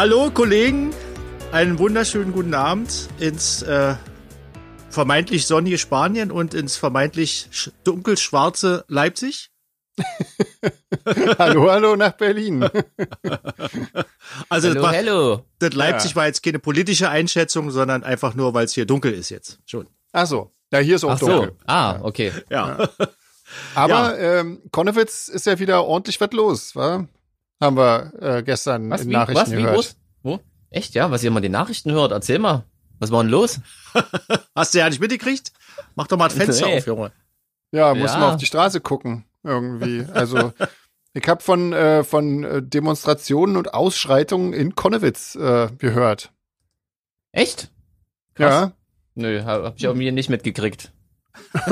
Hallo Kollegen, einen wunderschönen guten Abend ins äh, vermeintlich sonnige Spanien und ins vermeintlich dunkelschwarze Leipzig. hallo, hallo nach Berlin. also hallo, das, hallo. das Leipzig ja. war jetzt keine politische Einschätzung, sondern einfach nur, weil es hier dunkel ist jetzt schon. Ach so, ja, hier ist auch Ach dunkel. So. Ah, okay. Ja. ja. Aber ja. Ähm, Konnewitz ist ja wieder ordentlich was los, wa? Haben wir äh, gestern was, in wie, Nachrichten was, wie, gehört. Wo? Wo? Echt, ja? Was ihr mal die Nachrichten hört? Erzähl mal. Was war denn los? Hast du ja nicht mitgekriegt? Mach doch mal ein Fenster Nee. auf, Junge. Ja, muss Ja. man auf die Straße gucken, irgendwie. Also, ich habe von, äh, von äh, Demonstrationen und Ausschreitungen in Konnewitz äh, gehört. Echt? Krass. Ja, Nö, hab, hab ich irgendwie nicht mitgekriegt.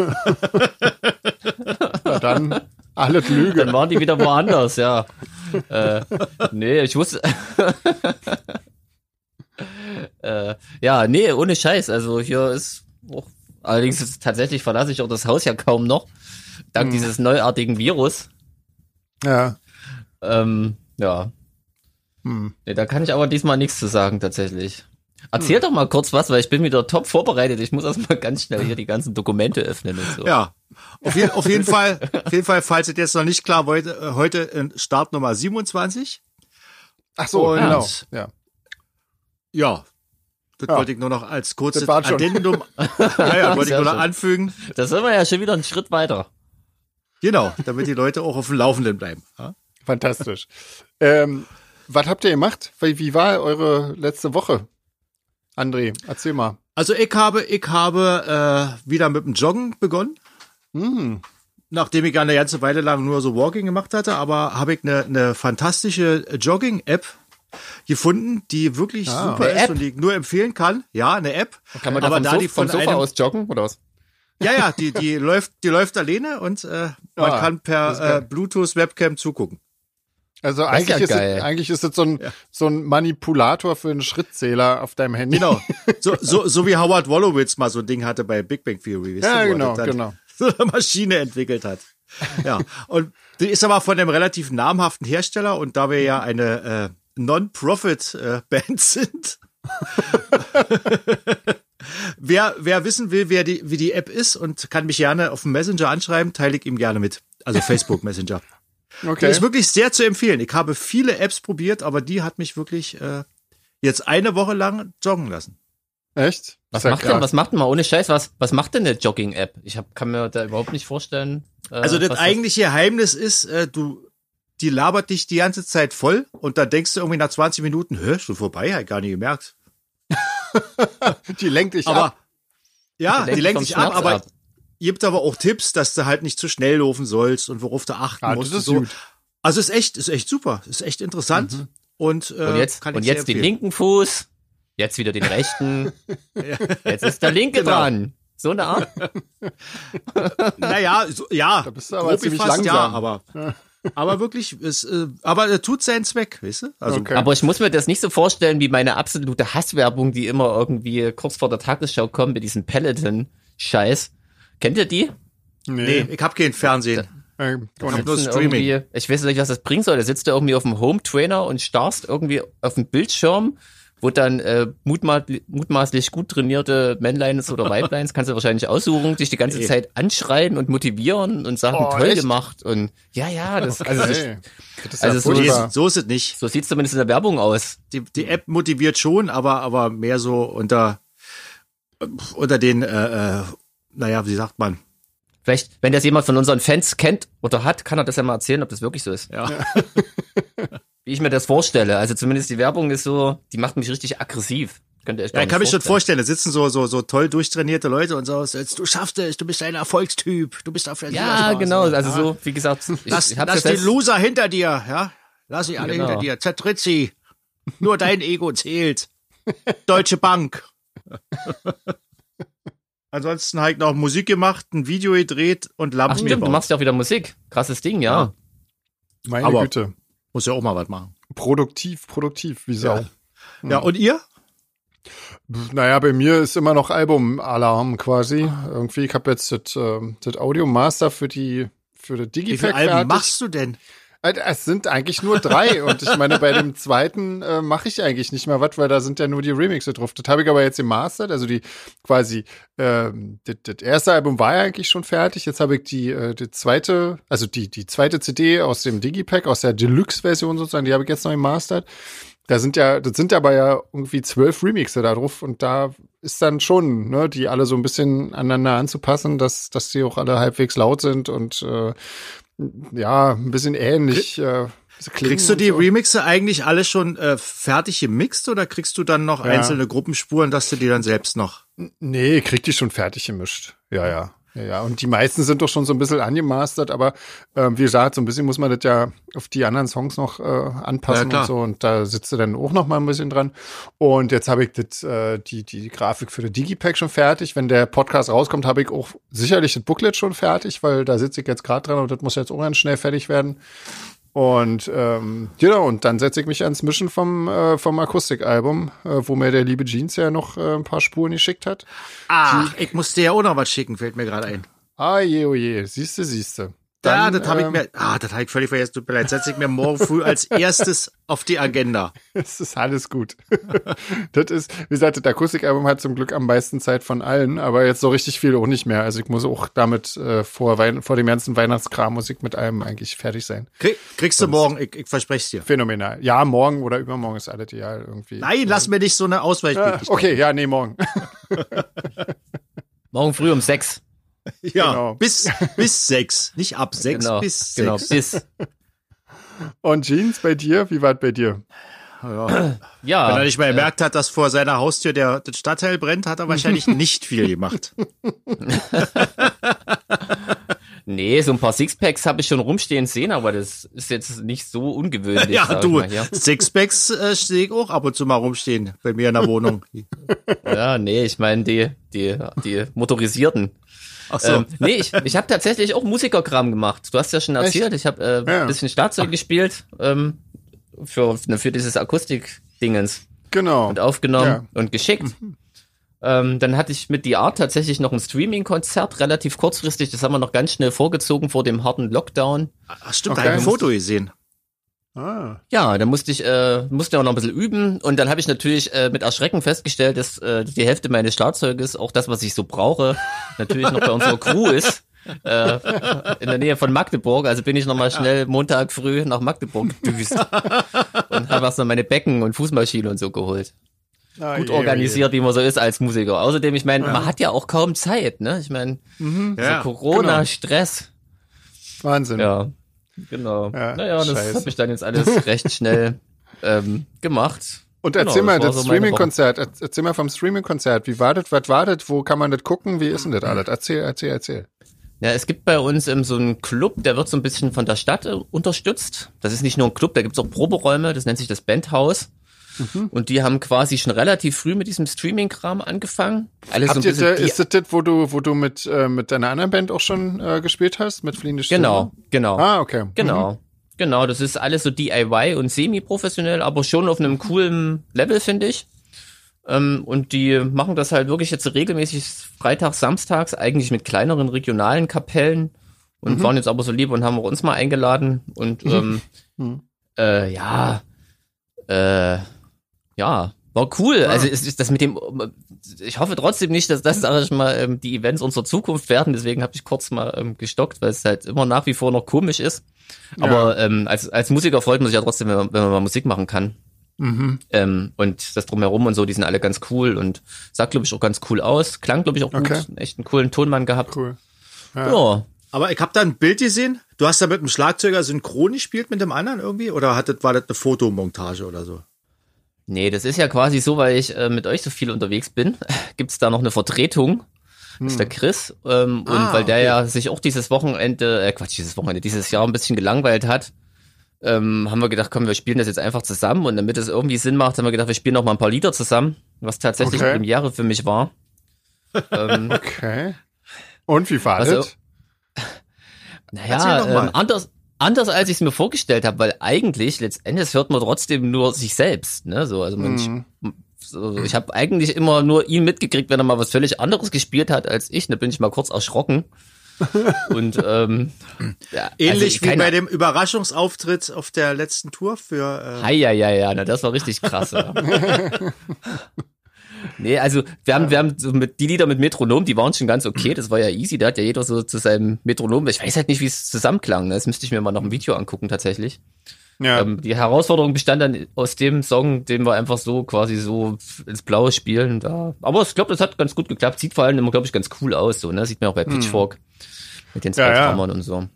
na dann alles Lüge. Dann waren die wieder woanders, ja. äh, nee, ich wusste. äh, ja, nee, ohne Scheiß. Also hier ist auch, allerdings ist tatsächlich verlasse ich auch das Haus ja kaum noch. Dank Hm. dieses neuartigen Virus. Ja. Ähm, ja. Hm. Nee, da kann ich aber diesmal nichts zu sagen, tatsächlich. Hm. Erzähl doch mal kurz was, weil ich bin wieder top vorbereitet. Ich muss erstmal ganz schnell hier die ganzen Dokumente öffnen und so. Ja. Auf, je, auf jeden Fall, auf jeden Fall, falls es jetzt noch nicht klar heute, äh, heute in Start Nummer 27. Ach so, Und- genau. Ja. Ja. Das Ja. wollte ich nur noch als kurzes. Addendum, naja, wollte ich nur noch schön. anfügen. Da sind wir ja schon wieder einen Schritt weiter. Genau, damit die Leute auch auf dem Laufenden bleiben. Ja? Fantastisch. ähm, was habt ihr gemacht? Wie, wie war eure letzte Woche? André, erzähl mal. Also ich habe, ich habe äh, wieder mit dem Joggen begonnen. Hm. Nachdem ich eine ganze Weile lang nur so Walking gemacht hatte, aber habe ich eine, eine fantastische Jogging-App gefunden, die wirklich Ah. super ist App? und die ich nur empfehlen kann. Ja, eine App. Kann man aber da da vom, die Sof vom von Sofa aus joggen oder was? Ja, ja, die, die läuft, die läuft alleine und äh, man Ah, kann per äh, Bluetooth-Webcam zugucken. Also ist eigentlich ja ist, es, eigentlich ist es so ein, so ein Manipulator für einen Schrittzähler auf deinem Handy. Genau. So, so, so wie Howard Wolowitz mal so ein Ding hatte bei Big Bang Theory. Ja, er genau, genau. So eine Maschine entwickelt hat. Ja. Und die ist aber von einem relativ namhaften Hersteller und da wir ja eine äh, Non-Profit-Band sind. wer, wer wissen will, wer die, wie die App ist und kann mich gerne auf dem Messenger anschreiben, teile ich ihm gerne mit. Also Facebook Messenger. Die Okay. ist wirklich sehr zu empfehlen. Ich habe viele Apps probiert, aber die hat mich wirklich äh, jetzt eine Woche lang joggen lassen. Echt? Was macht denn, krass. was macht denn mal ohne Scheiß, was, was macht denn eine Jogging-App? Ich hab, kann mir da überhaupt nicht vorstellen. Äh, Also das was eigentliche Geheimnis ist, äh, du, die labert dich die ganze Zeit voll und dann denkst du irgendwie nach 20 Minuten, hä, schon vorbei, hab ich gar nicht gemerkt. Die lenkt dich Aber ab. ja, lenkt die lenkt dich ab, aber ab. Gibt aber auch Tipps, dass du halt nicht zu schnell laufen sollst und worauf du achten Ah, musst. das ist und so. gut. Also ist echt, ist echt super, ist echt interessant und, äh, Und jetzt, kann ich und jetzt den linken Fuß, jetzt wieder den rechten. Jetzt ist der linke Genau. dran. So eine Art. Naja, so, ja, Da bist du aber grob ziemlich ja, langsam. aber aber wirklich, es, äh, aber er tut seinen Zweck, weißt du? Also Okay. Aber ich muss mir das nicht so vorstellen wie meine absolute Hasswerbung, die immer irgendwie kurz vor der Tagesschau kommt mit diesem Peloton-Scheiß. Kennt ihr die? nee, ich hab kein Fernsehen. Äh, hab nicht. nur Streaming. Ich weiß nicht, was das bringen soll. Da sitzt du irgendwie auf dem Home Trainer und starrst irgendwie auf dem Bildschirm, wo dann äh, mutma mutmaßlich gut trainierte Männleins oder Weibleins, kannst du wahrscheinlich aussuchen, dich die ganze Nee. Zeit anschreien und motivieren und sagen, Oh, toll echt? gemacht. Und ja, ja, das, also, Okay. Das ist also so Nee, furchtbar. so ist es nicht. so sieht es zumindest in der Werbung aus. Die, die App motiviert schon, aber, aber mehr so unter, unter den, äh, äh, naja, wie sagt man? Vielleicht, wenn das jemand von unseren Fans kennt oder hat, kann er das ja mal erzählen, ob das wirklich so ist. Ja. Wie ich mir das vorstelle. Also zumindest die Werbung ist so, die macht mich richtig aggressiv. Könnt ihr euch Ja, ich kann mich schon vorstellen, da sitzen so, so, so toll durchtrainierte Leute und so, jetzt, du schaffst es, du bist ein Erfolgstyp, du bist auf der Ja, genau. Also Ja. so, wie gesagt, ich, Lass, ich lass ja die Loser hinter dir, ja? Lass sie alle Genau. hinter dir, zertritt sie. Nur dein Ego zählt. Deutsche Bank. Ansonsten halt noch Musik gemacht, ein Video gedreht und Ach Lampen stimmt, du gebaut. machst ja auch wieder Musik. Krasses Ding, ja. Ja. Meine Aber- Güte. Muss ja auch mal was machen. Produktiv, produktiv, wie Sau. Ja, und ihr? Naja, bei mir ist immer noch Albumalarm quasi. Irgendwie, ich habe jetzt das, ähm, das Audio Master für die für das Wie viele Digipack Alben fertig. machst du denn? Äh, Es sind eigentlich nur drei und ich meine, bei dem zweiten äh, mache ich eigentlich nicht mehr was, weil da sind ja nur die Remixe drauf. Das habe ich aber jetzt gemastert, also die quasi, ähm, das, das erste Album war ja eigentlich schon fertig. Jetzt habe ich die, äh, die zweite, also die, die zweite CD aus dem Digipack, aus der Deluxe-Version sozusagen, die habe ich jetzt noch gemastert. Da sind ja, das sind aber ja irgendwie zwölf Remixe da drauf und da ist dann schon, ne, die alle so ein bisschen aneinander anzupassen, dass, dass die auch alle halbwegs laut sind und äh, ja, ein bisschen ähnlich. Äh, Kriegst du die so. Remixe eigentlich alle schon äh, fertig gemixt oder kriegst du dann noch Ja. einzelne Gruppenspuren, dass du die dann selbst noch? Nee, kriegt die schon fertig gemischt. Ja, ja. Ja, ja. Und die meisten sind doch schon so ein bisschen angemastert, aber ähm, wie gesagt, so ein bisschen muss man das ja auf die anderen Songs noch äh, anpassen Ja, und so. Und da sitzt du dann auch noch mal ein bisschen dran. Und jetzt habe ich das, äh, die, die Grafik für den Digipack schon fertig. Wenn der Podcast rauskommt, habe ich auch sicherlich das Booklet schon fertig, weil da sitze ich jetzt gerade dran und das muss jetzt auch ganz schnell fertig werden. Und ähm, genau, und dann setze ich mich ans Mischen vom, äh, vom Akustikalbum, äh, wo mir der liebe Jeans ja noch äh, ein paar Spuren geschickt hat. Ah, ich muss dir ja auch noch was schicken, fällt mir gerade ein. Ah je, oh je, siehste, siehste. Ja, Dann, das habe ich ähm, mir, ah, das habe ich völlig vergessen, tut mir leid, setze ich mir morgen früh als erstes auf die Agenda. Es ist alles gut. das ist, wie gesagt, das Akustikalbum hat zum Glück am meisten Zeit von allen, aber jetzt so richtig viel auch nicht mehr. Also ich muss auch damit äh, vor, Wein vor dem ganzen Weihnachtskram muss ich mit allem eigentlich fertig sein. Krieg, kriegst du morgen, ich, ich verspreche es dir. Phänomenal. Ja, morgen oder übermorgen ist alles ideal irgendwie. Nein, lass mir nicht so eine Ah, Ausweichmöglichkeit. okay, ja, nee, morgen. Morgen früh um sechs. Ja, Genau. bis, bis sechs. Nicht ab sechs, genau, bis genau, sechs. bis. Und Jeans bei dir, wie es bei dir? Ja. Wenn Ja, er nicht mal gemerkt hat, dass vor seiner Haustür der, der Stadtteil brennt, hat er wahrscheinlich nicht viel gemacht. nee, so ein paar Sixpacks habe ich schon rumstehen sehen, aber das ist jetzt nicht so ungewöhnlich. ja, du, mal hier. Sixpacks äh, sehe ich auch ab und zu mal rumstehen bei mir in der Wohnung. Ja, nee, ich meine die, die, die motorisierten. Ach so. Ähm, nee, ich, ich habe tatsächlich auch Musikerkram gemacht. Du hast ja schon erzählt, ich habe äh, Ja. ein bisschen Schlagzeug gespielt ähm, für, für dieses Akustik-Dingens Genau. und aufgenommen Ja. und geschickt. Ähm, dann hatte ich mit The Art tatsächlich noch ein Streaming-Konzert, relativ kurzfristig. Das haben wir noch ganz schnell vorgezogen vor dem harten Lockdown. Ach, stimmt, Okay. da habe ich ein Foto gesehen. Ah. Ja, da musste ich, äh, musste auch noch ein bisschen üben und dann habe ich natürlich äh, mit Erschrecken festgestellt, dass äh, die Hälfte meines Schlagzeuges, auch das, was ich so brauche, natürlich noch bei unserer Crew ist. Äh, in der Nähe von Magdeburg, also bin ich nochmal schnell Montag früh nach Magdeburg gedüst und habe erst noch meine Becken und Fußmaschine und so geholt. Ah, Gut je, oh je. organisiert, wie man so ist als Musiker. Außerdem, ich meine, man hat ja auch kaum Zeit, ne? Ich meine, Ja, so Corona, genau. Stress. Wahnsinn. Ja, genau. Ja, naja, das scheiße. habe ich dann jetzt alles recht schnell ähm, gemacht. Und Genau, erzähl mal, das das so Streaming-Konzert, Erz- erzähl mal vom Streaming-Konzert. Wie war das, was war das, wo kann man das gucken, wie ist denn das alles? Erzähl, erzähl, erzähl. Ja, es gibt bei uns ähm, so einen Club, der wird so ein bisschen von der Stadt äh, unterstützt. Das ist nicht nur ein Club, da gibt's auch Proberäume, das nennt sich das Bandhaus. Mhm. Und die haben quasi schon relativ früh mit diesem Streaming-Kram angefangen. Alles so Habt ein ihr, bisschen ist das das, wo du, wo du mit, äh, mit deiner anderen Band auch schon äh, gespielt hast, mit Fliehende Stimme? Genau, genau. Ah, okay. Genau. Genau, das ist alles so DIY und semi-professionell, aber schon auf einem coolen Level, finde ich. Ähm, und die machen das halt wirklich jetzt regelmäßig freitags, samstags, eigentlich mit kleineren regionalen Kapellen und waren jetzt aber so lieb und haben auch uns mal eingeladen. Und ähm, Mhm. äh, ja, äh, ja, war cool. Also es ist das mit dem, ich hoffe trotzdem nicht, dass das, sag ich mal, ähm, die Events unserer Zukunft werden. Deswegen habe ich kurz mal ähm, gestockt, weil es halt immer nach wie vor noch komisch ist. Aber ähm, als, als Musiker freut man sich ja trotzdem, wenn man, wenn man mal Musik machen kann. Mhm. Ähm, und das drumherum und so, die sind alle ganz cool und sah, glaube ich, auch ganz cool aus. Klang, glaube ich, auch gut. Okay. Echt einen coolen Tonmann gehabt. Cool. Ja. Aber ich habe da ein Bild gesehen. Du hast da mit dem Schlagzeuger synchron gespielt mit dem anderen irgendwie? Oder hat das, war das eine Fotomontage oder so? Nee, das ist ja quasi so, weil ich äh, mit euch so viel unterwegs bin, gibt's da noch eine Vertretung. Das ist der Chris. Ähm, und Ah, weil der okay. ja sich auch dieses Wochenende, äh, Quatsch, dieses Wochenende, dieses Jahr ein bisschen gelangweilt hat, ähm, haben wir gedacht, komm, wir spielen das jetzt einfach zusammen. Und damit es irgendwie Sinn macht, haben wir gedacht, wir spielen noch mal ein paar Lieder zusammen, was tatsächlich Okay. eine Premiere für mich war. ähm, Okay. Und wie war Also, das? Naja, ähm, anders, anders als ich es mir vorgestellt habe, weil eigentlich letztendlich hört man trotzdem nur sich selbst. Ne? So, also man, Mhm. so, ich habe eigentlich immer nur ihn mitgekriegt, wenn er mal was völlig anderes gespielt hat als ich. Da bin ich mal kurz erschrocken. Und ähm, ja, Ähnlich also, wie keine- bei dem Überraschungsauftritt auf der letzten Tour für. Äh, Hi, ja, ja, ja, na, das war richtig krass. Ja. nee, also wir haben, wir haben so mit, die Lieder mit Metronom, die waren schon ganz okay, das war ja easy, da hat ja jeder so zu seinem Metronom, ich weiß halt nicht, wie es zusammenklang, ne? das müsste ich mir mal noch ein Video angucken tatsächlich. Ja. Ähm, die Herausforderung bestand dann aus dem Song, den wir einfach so quasi so ins Blaue spielen. Da. Aber ich glaube, das hat ganz gut geklappt. Sieht vor allem immer, glaube ich, ganz cool aus. So, ne? Sieht man auch bei Pitchfork mit den zwei Ja, ja. Und so.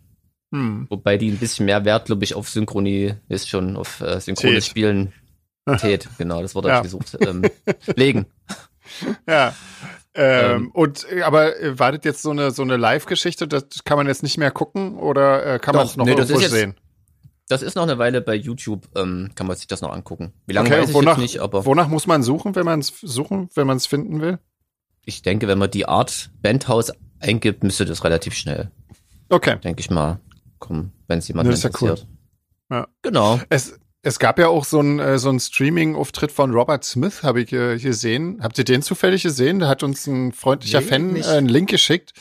Hm. Wobei die ein bisschen mehr Wert, glaube ich, auf Synchronie ist schon, auf äh, synchrones. Spielen. Tät, genau, das Wort habe Ja. ich gesucht. Ähm, legen. Ja. Ähm, Ähm. und äh, aber äh, war das jetzt so eine so eine Live-Geschichte? Das kann man jetzt nicht mehr gucken oder äh, kann man es noch nee, das irgendwo jetzt- sehen? Das ist noch eine Weile bei YouTube, ähm, kann man sich das noch angucken. Wie lange Okay, weiß ich wonach, jetzt nicht, aber wonach muss man suchen, wenn man es suchen, wenn man es finden will? ich denke, wenn man die Art Bandhaus eingibt, müsste das relativ schnell, Okay. denke ich mal, kommen, wenn es jemand Das ist ja cool. interessiert. Ja. Genau. Es, es gab ja auch so ein, äh, so Streaming-Auftritt von Robert Smith, habe ich äh, gesehen. Habt ihr den zufällig gesehen? Da hat uns ein freundlicher Nee, Fan nicht. äh, einen Link geschickt.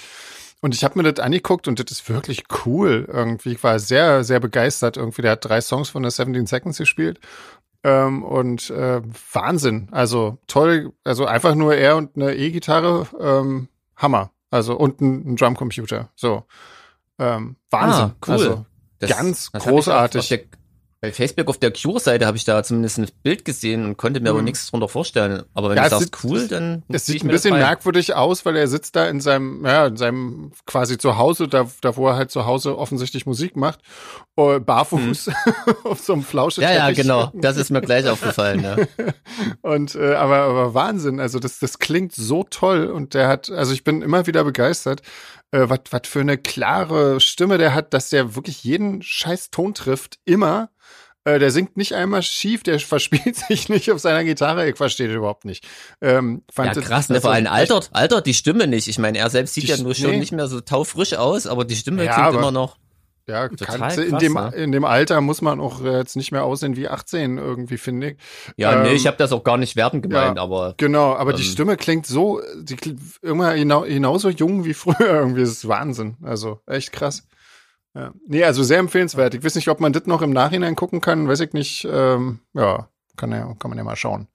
Und ich habe mir das angeguckt und das ist wirklich cool irgendwie. Ich war sehr, sehr begeistert irgendwie. Der hat drei Songs von der 17 Seconds gespielt. Ähm, und äh, Wahnsinn. Also toll. Also einfach nur er und eine E-Gitarre. Ähm, Hammer. Also und ein, ein Drumcomputer. So. Ähm, Wahnsinn. Ah, cool. Also, Das, Ganz das großartig. Bei Facebook auf der Cure-Seite habe ich da zumindest ein Bild gesehen und konnte mir aber Hm. nichts drunter vorstellen. Aber wenn Ja, du sagst sieht- cool, dann Es sieht ein bisschen merkwürdig aus, weil er sitzt da in seinem, ja, in seinem quasi zu Hause, da, da wo er halt zu Hause offensichtlich Musik macht, äh, barfuß auf so einem Flauscheteppich. Hm. Ja, ja, genau. Das ist mir gleich aufgefallen. Ja. Und äh, aber aber Wahnsinn, also das das klingt so toll und der hat, also ich bin immer wieder begeistert, äh, was für eine klare Stimme der hat, dass der wirklich jeden scheiß Ton trifft, immer. Äh, der singt nicht einmal schief, der verspielt sich nicht auf seiner Gitarre, ich verstehe das überhaupt nicht. Ähm, fand Ja, das- krass, ne? das Vor allem altert, altert die Stimme nicht. Ich meine, er selbst sieht ja nur schon nee. nicht mehr so taufrisch aus, aber die Stimme Ja, klingt aber- immer noch. Ja, Total du in krass, dem, ne? in dem Alter muss man auch äh, jetzt nicht mehr aussehen wie 18 irgendwie, finde ich. Ja, Ähm, nee, ich habe das auch gar nicht wertend gemeint, ja. aber Genau, aber die Ähm. Stimme klingt so, die klingt immer genau, genauso jung wie früher irgendwie. Das ist Wahnsinn. Also echt krass. Ja. Nee, also sehr empfehlenswert. Ich weiß nicht, ob man das noch im Nachhinein gucken kann, weiß ich nicht. Ähm, ja, kann, ja, kann man ja mal schauen.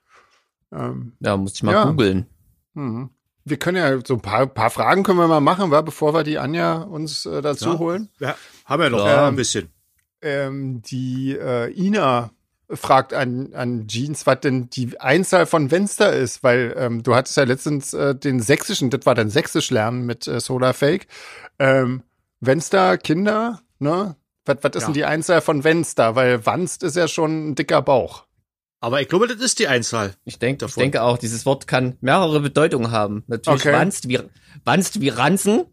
Ähm, ja, muss ich mal Ja. googeln. mhm. Wir können ja so ein paar, paar Fragen können wir mal machen, wa, bevor wir die Anja uns äh, dazu Ja. holen. ja, haben wir noch Ja. ein bisschen. ähm, die äh, Ina fragt an, an Jeans, was denn die Einzahl von Fenster ist, weil ähm, du hattest ja letztens äh, den sächsischen, das war dann sächsisch lernen mit äh, Solar Fake. Ähm, Fenster, Kinder, ne? Was, was ist Ja. denn die Einzahl von Fenster? Weil Wanst ist ja schon ein dicker Bauch. Aber ich glaube, das ist die Einzahl. Ich denke, ich denke auch, dieses Wort kann mehrere Bedeutungen haben. Natürlich Okay. wanst wie wanst wie Ranzen,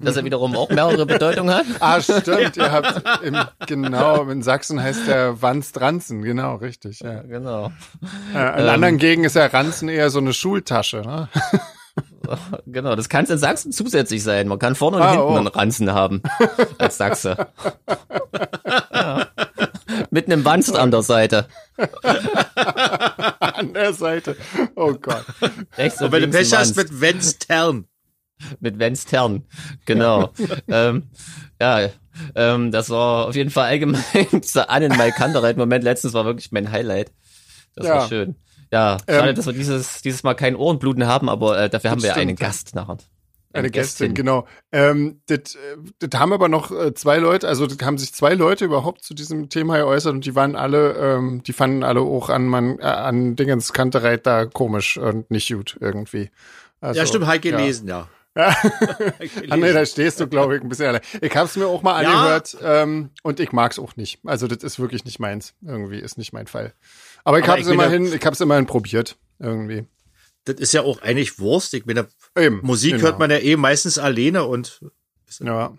dass er wiederum auch mehrere Bedeutungen hat. Ah, stimmt, ihr habt im, genau, in Sachsen heißt der Wanst Ranzen, genau, richtig. Ja. Genau. Äh, in Ähm. anderen Gegenden ist ja Ranzen eher so eine Schultasche, ne? Genau, das kann es in Sachsen zusätzlich sein. Man kann vorne und Ah, hinten oh. einen Ranzen haben als Sachse. ja. Mit einem Wanst an der Seite. An der Seite. Oh Gott. Rechts Und wenn du Pech hast mit Wenstern. Mit Wenstern. Genau. ähm, ja, ähm, das war auf jeden Fall allgemein dieser Annen Maikandereit Moment letztens war wirklich mein Highlight. Das Ja. war schön. Ja, schade, Ähm, dass wir dieses, dieses Mal kein Ohrenbluten haben, aber äh, dafür haben wir ja stimmt, einen. Gast nachher. Eine Gästin, genau. Ähm, das, äh, das haben aber noch äh, zwei Leute, also das haben sich zwei Leute überhaupt zu diesem Thema geäußert und die waren alle, ähm, die fanden alle auch an man, äh, an Dingens Kantereit da komisch und nicht gut irgendwie. Also, ja, stimmt, Heike ja. gelesen, ja. Ja. Heike Ah, da stehst du, glaube ich, ein bisschen allein. Ich hab's mir auch mal Ja. angehört ähm, und ich mag's auch nicht. Also das ist wirklich nicht meins. Irgendwie ist nicht mein Fall. Aber ich hab's ich bin ja- immerhin, ich hab's immerhin probiert. Irgendwie. Das ist ja auch eigentlich Wurst. Ich meine, Eben, Musik genau. hört man ja eh meistens alleine und Ja.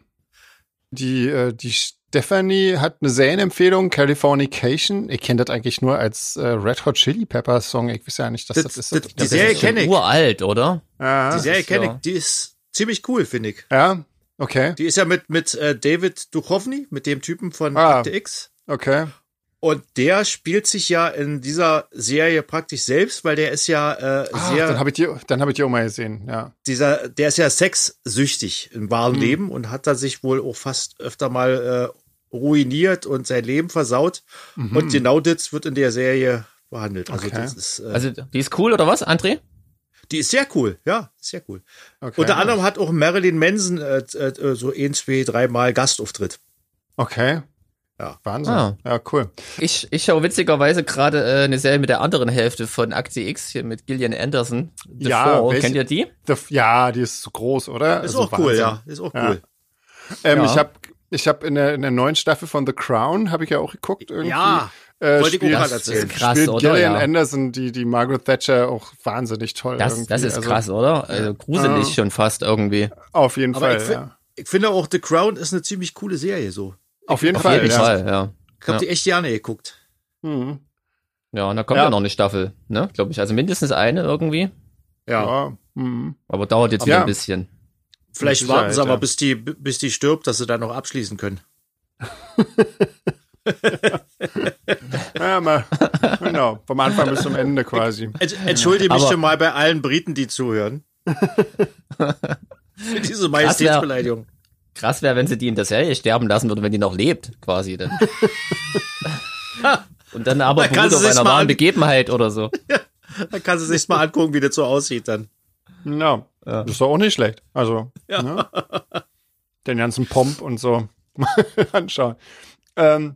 Die, äh, die Stephanie hat eine Serienempfehlung, Californication. Ich kenne das eigentlich nur als äh, Red Hot Chili Peppers Song. Ich weiß ja nicht, dass das, Das- ist. das- die Das Serie ist schon kenn ich. uralt, oder? Ah, die Serie kenne ja- ich, die ist ziemlich cool, finde ich. ja, okay, Die ist ja mit, mit äh, David Duchovny, mit dem Typen von Ah. Akte X. okay. Und der spielt sich ja in dieser Serie praktisch selbst, weil der ist ja äh, Ach, sehr, dann habe ich die, dann habe ich die auch mal gesehen. Ja. dieser, der ist ja sexsüchtig im wahren Hm. Leben und hat da sich wohl auch fast öfter mal äh, ruiniert und sein Leben versaut. Und genau das wird in der Serie behandelt. Also Mhm. Okay. das ist, äh, Also, die ist cool, oder was, André? Die ist sehr cool, ja, sehr cool. Okay. Unter anderem hat auch Marilyn Manson äh, äh, so ein, zwei, dreimal Gastauftritt. Okay. Ja. Wahnsinn. Ah. Ja, cool. Ich, ich schaue witzigerweise gerade äh, eine Serie mit der anderen Hälfte von Akte X hier mit Gillian Anderson. The Ja, welche- Kennt ihr die? The, ja, die ist so groß, oder? Ist Also auch cool, Wahnsinn. ja, ist auch Ja. cool. Ähm, Ja. Ich habe ich hab in, der, in der neuen Staffel von The Crown, habe ich ja auch geguckt irgendwie. Ja, äh, spielt, Das ist krass, spielt oder? Gillian Ja. Anderson, die, die Margaret Thatcher, auch wahnsinnig toll. Das, irgendwie. das ist Also, krass, oder? Also gruselig Ah. schon fast irgendwie. Auf jeden Aber Fall, ich, ja. ich finde auch The Crown ist eine ziemlich coole Serie so. Auf jeden Auf Fall, jeden ja. Fall, ja. Ich habe Ja. die echt gerne geguckt. Mhm. Ja, und da kommt ja, Ja. noch eine Staffel, ne? Glaube ich. Also mindestens eine irgendwie. Ja. Ja. Mhm. Aber dauert jetzt Aber wieder ja. ein bisschen. Vielleicht warten sie aber, ja. bis die, bis die stirbt, dass sie dann noch abschließen können. Ja, mal, genau. Vom Anfang bis zum Ende quasi. Ent- Entschuldige mich Aber- schon mal bei allen Briten, die zuhören. Für diese wär- Majestätsbeleidigung. Krass wäre, wenn sie die in der Serie sterben lassen würden, wenn die noch lebt, quasi dann. Und dann aber Man kann beruht auf sie einer wahren Begebenheit oder so. Dann kannst du sich mal angucken, wie das so aussieht dann. Ja, das ist doch auch nicht schlecht. Also, Ja. ne? den ganzen Pomp und so anschauen. Ähm,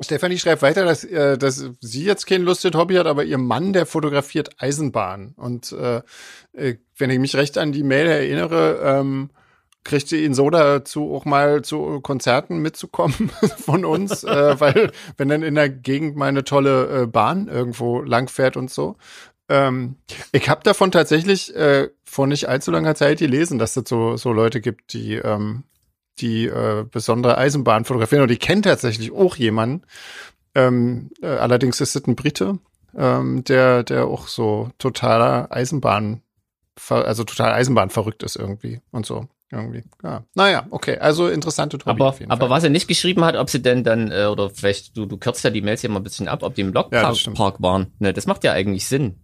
Stefanie schreibt weiter, dass, äh, dass sie jetzt kein lustiges Hobby hat, aber ihr Mann, der fotografiert Eisenbahn. Und äh, äh, wenn ich mich recht an die Mail erinnere, ähm, kriegt sie ihn so dazu, auch mal zu Konzerten mitzukommen von uns, äh, weil wenn dann in der Gegend mal eine tolle äh, Bahn irgendwo langfährt und so. Ähm, ich habe davon tatsächlich äh, vor nicht allzu langer Zeit gelesen, dass es so, so Leute gibt, die, ähm, die äh, besondere Eisenbahn fotografieren. Und ich kenne tatsächlich auch jemanden. Ähm, äh, allerdings ist es ein Brite, ähm, der, der auch so totaler Eisenbahn, also total Eisenbahn verrückt ist irgendwie und so. Irgendwie. Ja. Naja, okay. Also interessante Hobby Aber, aber Fall. was er nicht geschrieben hat, ob sie denn dann, äh, oder vielleicht, du, du kürzt ja die Mails hier mal ein bisschen ab, ob die im Ja, Blockpark stimmt. Park waren. Ne, das macht ja eigentlich Sinn.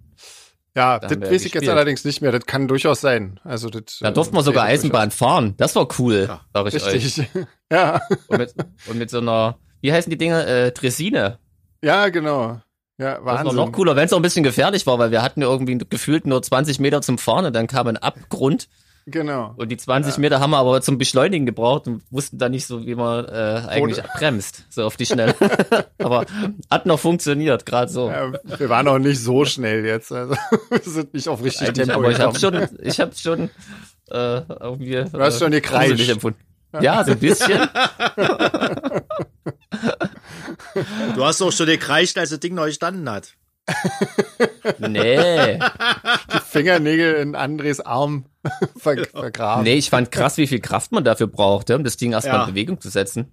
Ja, Da das weiß ich jetzt allerdings nicht mehr. Das kann durchaus sein. Also das, Da äh, durften wir sogar Eisenbahn fahren. Das war cool, Ja, sag ich euch. Richtig. ja. Und mit, und mit so einer, wie heißen die Dinger? Äh, Dressine. Ja, genau. Ja, Das war Wahnsinn. noch cooler, wenn es auch ein bisschen gefährlich war, weil wir hatten irgendwie gefühlt nur 20 Meter zum Fahren und dann kam ein Abgrund Genau. und die 20 Meter haben wir aber zum Beschleunigen gebraucht und wussten dann nicht so, wie man äh, eigentlich bremst, so auf die Schnelle. aber hat noch funktioniert, gerade so. Ja, wir waren auch nicht so schnell jetzt. Also wir sind nicht auf richtig Eigentlich, Tempo aber ich habe gekommen. schon, ich habe schon äh, irgendwie. Du hast schon gekreischt. empfunden. Ja, so ein bisschen. Du hast doch schon gekreischt, als das Ding neu gestanden hat. Nee. Die Fingernägel in Andres Arm ver vergraben. Nee, ich fand krass, wie viel Kraft man dafür brauchte, um das Ding erstmal Ja. in Bewegung zu setzen.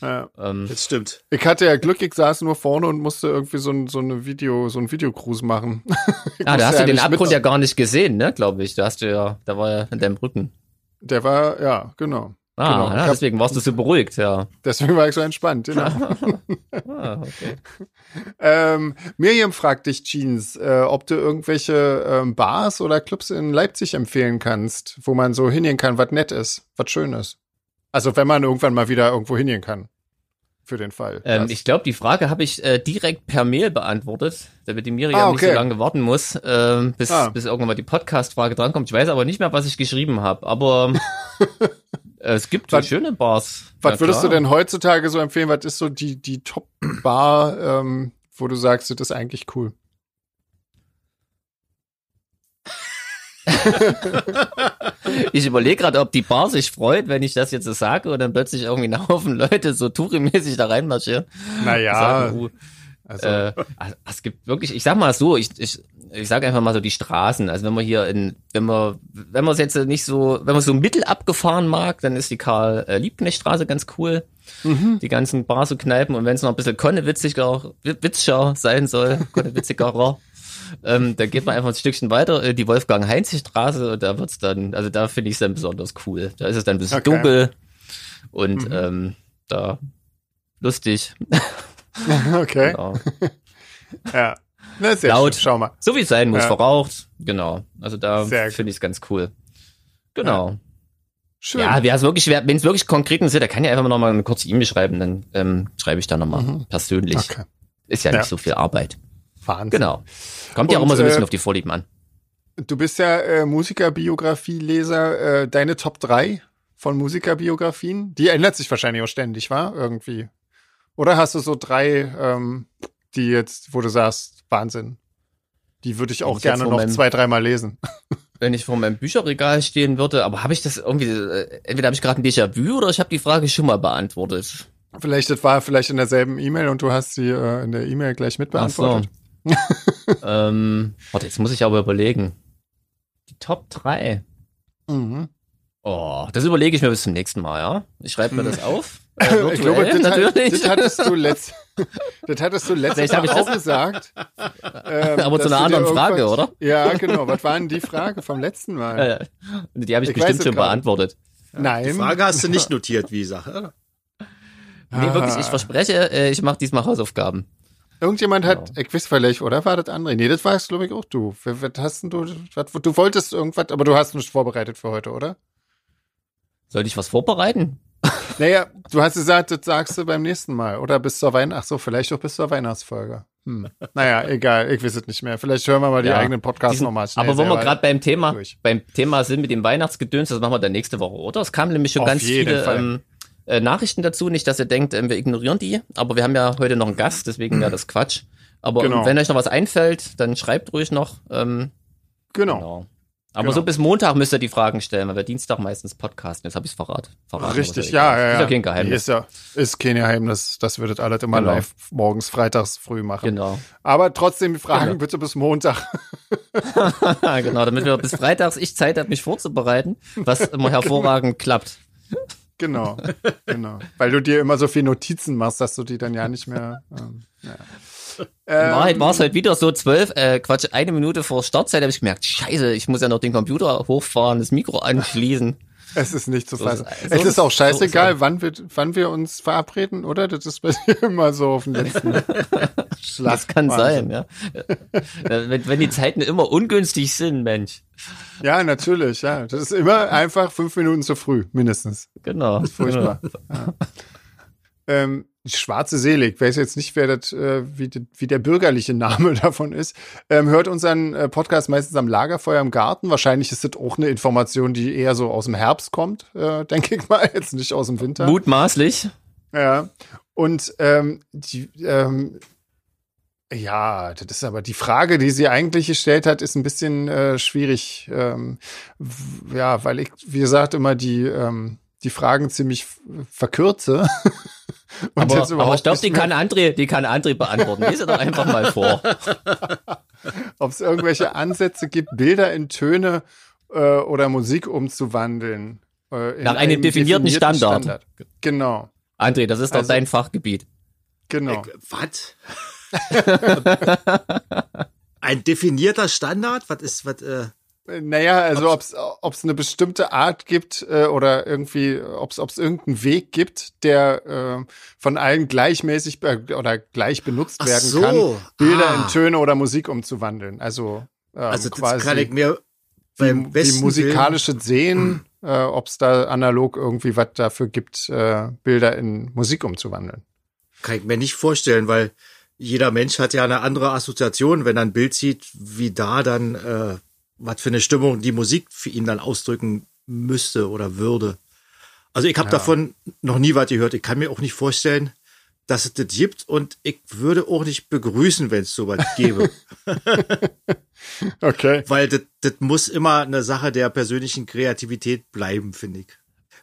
Ja. Ähm, Das stimmt. Ich hatte ja Glück, ich saß nur vorne und musste irgendwie so ein, so eine Video, so ein Videocruise machen. Ich ah, da hast du den Abgrund mit- ja gar nicht gesehen, ne, glaube ich. Da hast du ja, da war ja in deinem Rücken. Der war, ja, genau. Ah, Genau. ja, deswegen warst du so beruhigt, ja. Deswegen war ich so entspannt. Genau. Ah, okay. ähm, Miriam fragt dich, Jeans, äh, ob du irgendwelche ähm, Bars oder Clubs in Leipzig empfehlen kannst, wo man so hingehen kann, was nett ist, was schön ist. Also wenn man irgendwann mal wieder irgendwo hingehen kann. Für den Fall. Ähm, ich glaube, die Frage habe ich äh, direkt per Mail beantwortet, damit die Miriam Ah, nicht okay. so lange warten muss, ähm, bis, Ah. bis irgendwann mal die Podcast-Frage drankommt. Ich weiß aber nicht mehr, was ich geschrieben habe, aber es gibt Was- schöne Bars. Was Ja, würdest du klar. denn heutzutage so empfehlen? Was ist so die, die Top-Bar, ähm, wo du sagst, das ist eigentlich cool? Ich überlege gerade, ob die Bar sich freut, wenn ich das jetzt so sage und dann plötzlich irgendwie ein Haufen Leute so Touri-mäßig da reinmarschieren. Naja, Sagen, uh, also, äh, es gibt wirklich, ich sag mal so, ich, ich, ich sag einfach mal so die Straßen. Also wenn man hier in, wenn man, wenn man es jetzt nicht so, wenn man so mittel abgefahren mag, dann ist die Karl-Liebknecht-Straße ganz cool. mhm. Die ganzen Bars und Kneipen und wenn es noch ein bisschen konnewitziger, witziger sein soll, konnewitzigerer, ähm, da geht man einfach ein Stückchen weiter, äh, die Wolfgang-Heinzig-Straße und da wird's dann, also da finde ich es dann besonders cool. Da ist es dann ein bisschen Okay. dunkel und Mhm. ähm, da lustig. Okay. Genau. Ja. Na, sehr Laut. schön. Schau mal. So wie es sein muss, Ja. verraucht. Genau. Also da finde ich es ganz cool. Genau. Schön. Ja, wer es wirklich, wenn es wirklich konkret ist, der kann ja einfach noch mal eine kurze E-Mail schreiben, dann ähm, schreibe ich da noch mal persönlich. Mhm. Okay. Ist ja, Ja. nicht so viel Arbeit. Wahnsinn. Genau. Kommt ja auch immer so ein bisschen äh, auf die Vorlieben an. Du bist ja äh, Musikerbiografie-Leser. Äh, deine Top 3 von Musikerbiografien, die ändert sich wahrscheinlich auch ständig, war Irgendwie. Oder hast du so drei, ähm, die jetzt, wo du sagst, Wahnsinn. Die würde ich auch ich gerne noch meinem- zwei, dreimal lesen. Wenn ich vor meinem Bücherregal stehen würde, aber habe ich das irgendwie, äh, entweder habe ich gerade ein Déjà-vu oder ich habe die Frage schon mal beantwortet. Vielleicht, das war vielleicht in derselben E-Mail und du hast sie äh, in der E-Mail gleich Ach so. mitbeantwortet. ähm, warte, jetzt muss ich aber überlegen. Die Top 3. Mhm. Oh, das überlege ich mir bis zum nächsten Mal, ja? Ich schreibe mir das auf. Äh, Ich glaube, das, hat, das hattest du letzt, das hattest du letztes Mal ich auch das- gesagt. ähm, Aber zu einer anderen Frage, oder? Ja, genau. Was war denn die Frage vom letzten Mal? Äh, die habe ich, Ich bestimmt es schon beantwortet. Nein. Die Frage hast du nicht notiert, wie Sache. Nee, wirklich, ich Ah. verspreche, äh, ich mache diesmal Hausaufgaben. Irgendjemand hat, Genau. ich weiß vielleicht, oder war das André? Nee, das war es, glaube ich, auch du. Was hast denn du, was, du wolltest irgendwas, aber du hast nicht vorbereitet für heute, oder? Sollte ich was vorbereiten? Naja, du hast gesagt, das sagst du beim nächsten Mal. Oder bis zur Weihnachts, ach so, vielleicht auch bis zur Weihnachtsfolge. Hm. Naja, egal, ich weiß es nicht mehr. Vielleicht hören wir mal die Ja. eigenen Podcasts nochmal schnell. Aber wo wir gerade beim Thema, durch. beim Thema sind mit dem Weihnachtsgedöns, das machen wir dann nächste Woche, oder? Es kamen nämlich schon Auf ganz viele ähm, äh, Nachrichten dazu. Nicht, dass ihr denkt, ähm, wir ignorieren die, aber wir haben ja heute noch einen Gast, deswegen wäre das Quatsch. Aber Genau. wenn euch noch was einfällt, dann schreibt ruhig noch. Ähm, Genau. genau. Aber Genau. so bis Montag müsst ihr die Fragen stellen, weil wir Dienstag meistens podcasten. Jetzt habe ich es verrat, verraten. Richtig, aber ja, ja, Ist ja. ja kein Nee, Geheimnis. Ist ja, ist kein Geheimnis. Das würdet alles immer Genau. live morgens, freitags früh machen. Genau. Aber trotzdem die Fragen Genau. bitte bis Montag. genau, damit wir bis freitags ich Zeit habe, mich vorzubereiten, was immer hervorragend klappt. Genau, genau. Weil du dir immer so viel Notizen machst, dass du die dann ja nicht mehr. Ähm, ja. In Ähm, Wahrheit war es halt wieder so zwölf, äh, Quatsch, eine Minute vor Startzeit habe ich gemerkt, scheiße, ich muss ja noch den Computer hochfahren, das Mikro anschließen. Es ist nicht zu So fassen. ist- so es ist ist- auch so scheißegal, ist- wann, wir, wann wir uns verabreden, oder? Das ist bei dir immer so auf den letzten Schlag. Das kann Wahnsinn. sein, ja. Äh, wenn, wenn die Zeiten immer ungünstig sind, Mensch. Ja, natürlich, ja. Das ist immer einfach fünf Minuten zu früh, mindestens. Genau. Furchtbar. Ja. Ähm, die schwarze Seele, ich weiß jetzt nicht, wer das, äh, wie, wie der bürgerliche Name davon ist, ähm, hört unseren äh, Podcast meistens am Lagerfeuer im Garten. Wahrscheinlich ist das auch eine Information, die eher so aus dem Herbst kommt, äh, denke ich mal, jetzt nicht aus dem Winter. Mutmaßlich. Ja. Und ähm, die, ähm, ja, das ist aber die Frage, die sie eigentlich gestellt hat, ist ein bisschen äh, schwierig. Ähm, ja, weil ich, wie gesagt, immer die, ähm, die Fragen ziemlich verkürze. Und Aber, jetzt aber ich glaube, die kann André, die kann André beantworten. Lese doch einfach mal vor. ob es irgendwelche Ansätze gibt, Bilder in Töne äh, oder Musik umzuwandeln. Äh, in Nach einem definierten Standard. Genau, André, das ist doch Also- dein Fachgebiet. genau. Äh, Was? Ein definierter Standard? Was ist, was, äh, Naja, also ob es eine bestimmte Art gibt äh, oder irgendwie, ob es irgendeinen Weg gibt, der äh, von allen gleichmäßig be oder gleich benutzt Ach werden so. kann, Bilder Ah. in Töne oder Musik umzuwandeln. Also, ähm, also das quasi kann ich mir beim wie besten musikalische Sehen, äh, ob es da analog irgendwie was dafür gibt, äh, Bilder in Musik umzuwandeln. Willen kann ich mir nicht vorstellen, weil jeder Mensch hat ja eine andere Assoziation, wenn er ein Bild sieht, wie da dann, äh, was für eine Stimmung die Musik für ihn dann ausdrücken müsste oder würde. Also ich habe Ja. davon noch nie was gehört. Ich kann mir auch nicht vorstellen, dass es das gibt und ich würde auch nicht begrüßen, wenn es sowas gäbe. Okay. Weil das, das muss immer eine Sache der persönlichen Kreativität bleiben, finde ich.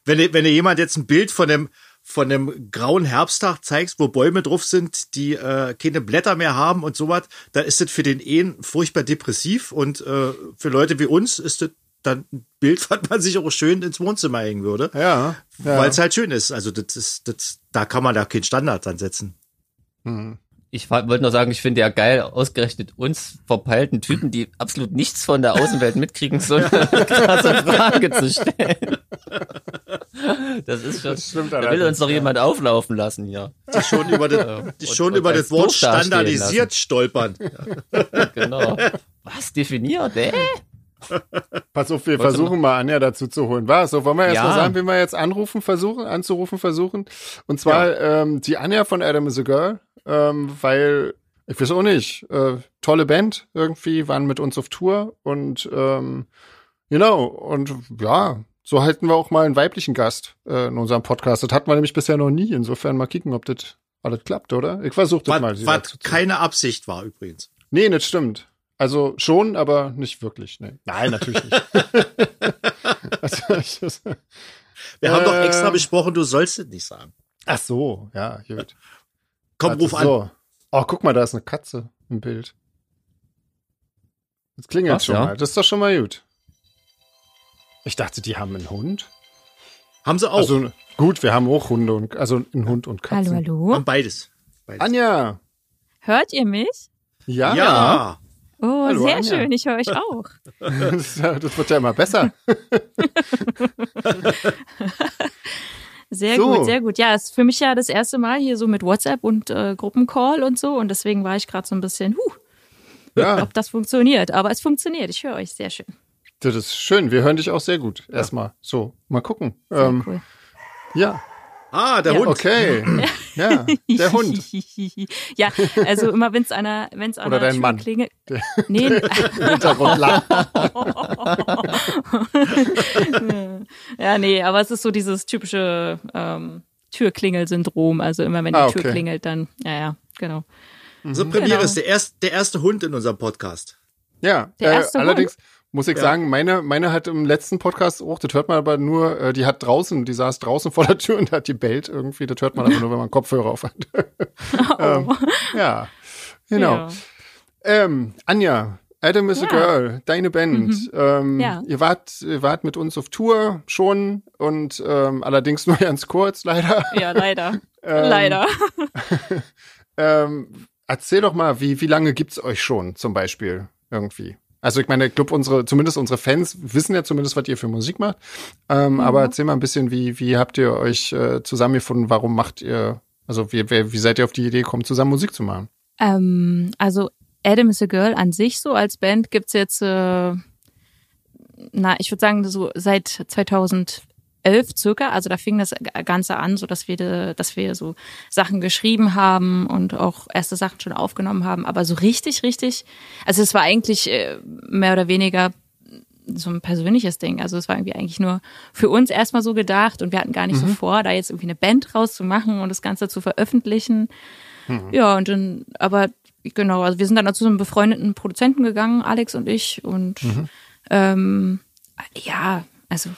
Wenn, wenn dir jemand jetzt ein Bild von dem, von dem grauen Herbsttag zeigst, wo Bäume drauf sind, die äh, keine Blätter mehr haben und sowas, dann ist das für den einen furchtbar depressiv und äh, für Leute wie uns ist das dann ein Bild, was man sich auch schön ins Wohnzimmer hängen würde, Ja. ja. weil es halt schön ist. Also das ist, das, da kann man da keinen Standard dran setzen. Ich wollte nur sagen, ich finde ja geil, ausgerechnet uns verpeilten Typen, die absolut nichts von der Außenwelt mitkriegen, so eine krasse Frage zu stellen. Das ist schon, Das stimmt da will uns doch ja. jemand auflaufen lassen hier. Die schon über das, die Und- schon und über das Wort standardisiert stolpern. Genau. Was definiert, äh? Pass auf, wir Wolltest versuchen mal Anja dazu zu holen. Was? So, wollen wir erst Ja. mal sagen, wie wir jetzt anrufen versuchen, anzurufen versuchen? Und zwar ähm, die Anja von Adam is a Girl, ähm, weil, ich weiß auch nicht, äh, tolle Band irgendwie, waren mit uns auf Tour und ähm, genau, und ja, so halten wir auch mal einen weiblichen Gast äh, in unserem Podcast. Das hatten wir nämlich bisher noch nie. Insofern mal kicken, ob das alles klappt, oder? Ich versuche das mal. Was, keine Absicht war übrigens. Nee, das stimmt. Also schon, aber nicht wirklich. Nee. Nein, natürlich nicht. also, Wir haben doch Äh. extra besprochen, du sollst es nicht sagen. ach so, ja, gut. Komm, ruf an. so. Oh, guck mal, da ist eine Katze im Bild. Das klingelt Was, schon ja? mal. Das ist doch schon mal gut. Ich dachte, die haben einen Hund. Haben sie auch. Also gut, wir haben auch Hunde und also einen Hund und Katzen. Hallo, hallo. haben beides. beides. Anja. Hört ihr mich? Ja. Ja. Oh, Hallo, sehr Anja. schön. Ich höre euch auch. Das, das wird ja immer besser. Sehr So. gut, sehr gut. Ja, ist für mich ja das erste Mal hier so mit WhatsApp und äh, Gruppencall und so. Und deswegen war ich gerade so ein bisschen, huh, Ja, ob das funktioniert. Aber es funktioniert. Ich höre euch sehr schön. das ist schön. Wir hören dich auch sehr gut. Erstmal. So, mal gucken. Sehr Ähm, cool. ja, Ah, der Ja, Hund. okay. Ja, der Hund. ja, also immer wenn es einer, wenn es Oder einer dein Tür Mann. klingelt. Der- Nee, Hintergrund ja, nee, aber es ist so dieses typische ähm, Türklingel-Syndrom. Also immer wenn die Ah, Tür okay. klingelt, dann, ja, ja, genau. Unsere Premiere Genau. ist der, erst, der erste Hund in unserem Podcast. Ja, Der äh, erste allerdings muss ich Ja. sagen, meine, meine hat im letzten Podcast auch, das hört man aber nur, äh, die hat draußen, die saß draußen vor der Tür und hat die bellt irgendwie, das hört man aber nur, wenn man Kopfhörer auf hat. ähm, ja, genau. Ja. Ähm, Anja, Adam is a Ja. Girl, deine Band. Ähm, Ja. ihr, wart, ihr wart mit uns auf Tour schon und ähm, allerdings nur ganz kurz, leider. Ja, leider. Ähm, leider. Ähm, erzähl doch mal, wie, wie lange gibt's euch schon zum Beispiel irgendwie? Also ich meine, ich glaube, unsere, zumindest unsere Fans wissen ja zumindest, was ihr für Musik macht. Ähm, Aber erzähl mal ein bisschen, wie, wie habt ihr euch äh, zusammengefunden? Warum macht ihr, also wie, wie, wie seid ihr auf die Idee gekommen, zusammen Musik zu machen? Ähm, also Adam is a Girl an sich so als Band gibt's jetzt, äh, na, ich würde sagen so seit 2011 circa. Also da fing das Ganze an, so dass wir, dass wir so Sachen geschrieben haben und auch erste Sachen schon aufgenommen haben. Aber so richtig, richtig, also es war eigentlich äh, mehr oder weniger so ein persönliches Ding. Also es war irgendwie eigentlich nur für uns erstmal so gedacht und wir hatten gar nicht so vor, da jetzt irgendwie eine Band rauszumachen und das Ganze zu veröffentlichen. Ja, und dann, aber genau, also wir sind dann zu einem befreundeten Produzenten gegangen, Alex und ich. Und ähm, ja, also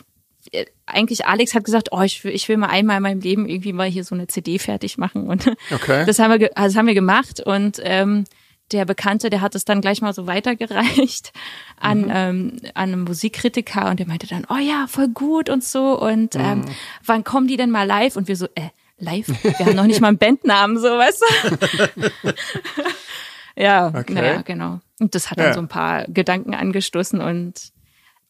eigentlich Alex hat gesagt, oh, ich will, ich will mal einmal in meinem Leben irgendwie mal hier so eine CD fertig machen. Und Okay. das haben wir, also das haben wir gemacht und ähm, der Bekannte, der hat es dann gleich mal so weitergereicht an, ähm, an einen Musikkritiker und der meinte dann, oh ja, voll gut und so und ähm, wann kommen die denn mal live? Und wir so, äh, live? Wir haben noch nicht mal einen Bandnamen, so, weißt du? ja, Okay. naja, genau. Und das hat dann Ja. so ein paar Gedanken angestoßen und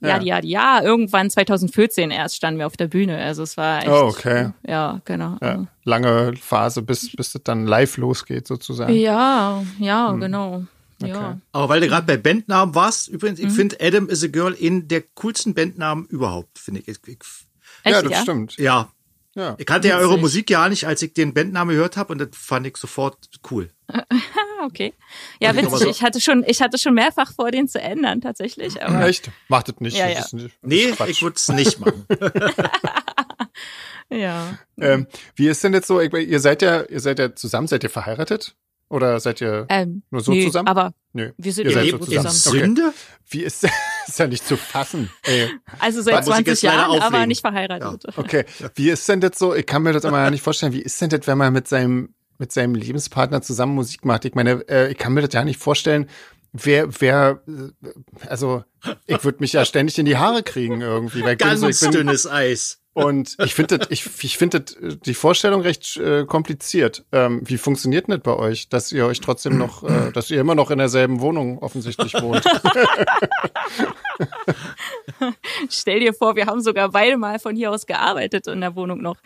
ja, Ja. ja, ja, irgendwann 2014 erst standen wir auf der Bühne. Also es war echt. Oh, okay. Ja, genau. Ja, lange Phase, bis, bis das dann live losgeht, sozusagen. Ja, ja, genau. Ja. Aber weil du gerade bei Bandnamen warst, übrigens, Mhm. ich finde Adam is a Girl in der coolsten Bandnamen überhaupt, finde ich. ich, ich ja, das stimmt. ja, Ja. ich kannte ja eure Musik ja nicht, als ich den Bandnamen gehört habe und das fand ich sofort cool. Okay. Ja, Und witzig. so- Ich hatte schon, ich hatte schon mehrfach vor, den zu ändern, tatsächlich. Aber Echt? Macht das nicht. Ja, das ja. ist nicht das Nee, Quatsch. ich würde es nicht machen. ja. Ähm, wie ist denn jetzt so, ihr seid ja, ihr seid ja zusammen, seid ihr verheiratet? Oder seid ihr Ähm, nur so nö, zusammen? Aber Nö. wir sind Ihr ja seid so zusammen. zusammen. Okay. Sünde? Wie ist ist ja nicht zu fassen. Ey. Also Da seit ich 20 jetzt leider Jahren, aber nicht verheiratet. Okay. Wie ist denn das so? Ich kann mir das immer ja nicht vorstellen. Wie ist denn das, wenn man mit seinem, mit seinem Lebenspartner zusammen Musik macht? Ich meine, äh, ich kann mir das ja nicht vorstellen. Wer, wer, äh, also, ich würde mich ja ständig in die Haare kriegen irgendwie. Weil Ganz so, ich bin, dünnes Eis. Und ich finde ich, ich finde die Vorstellung recht äh, kompliziert. Ähm, wie funktioniert denn das bei euch, dass ihr euch trotzdem noch, äh, dass ihr immer noch in derselben Wohnung offensichtlich wohnt? Stell dir vor, wir haben sogar beide mal von hier aus gearbeitet in der Wohnung noch.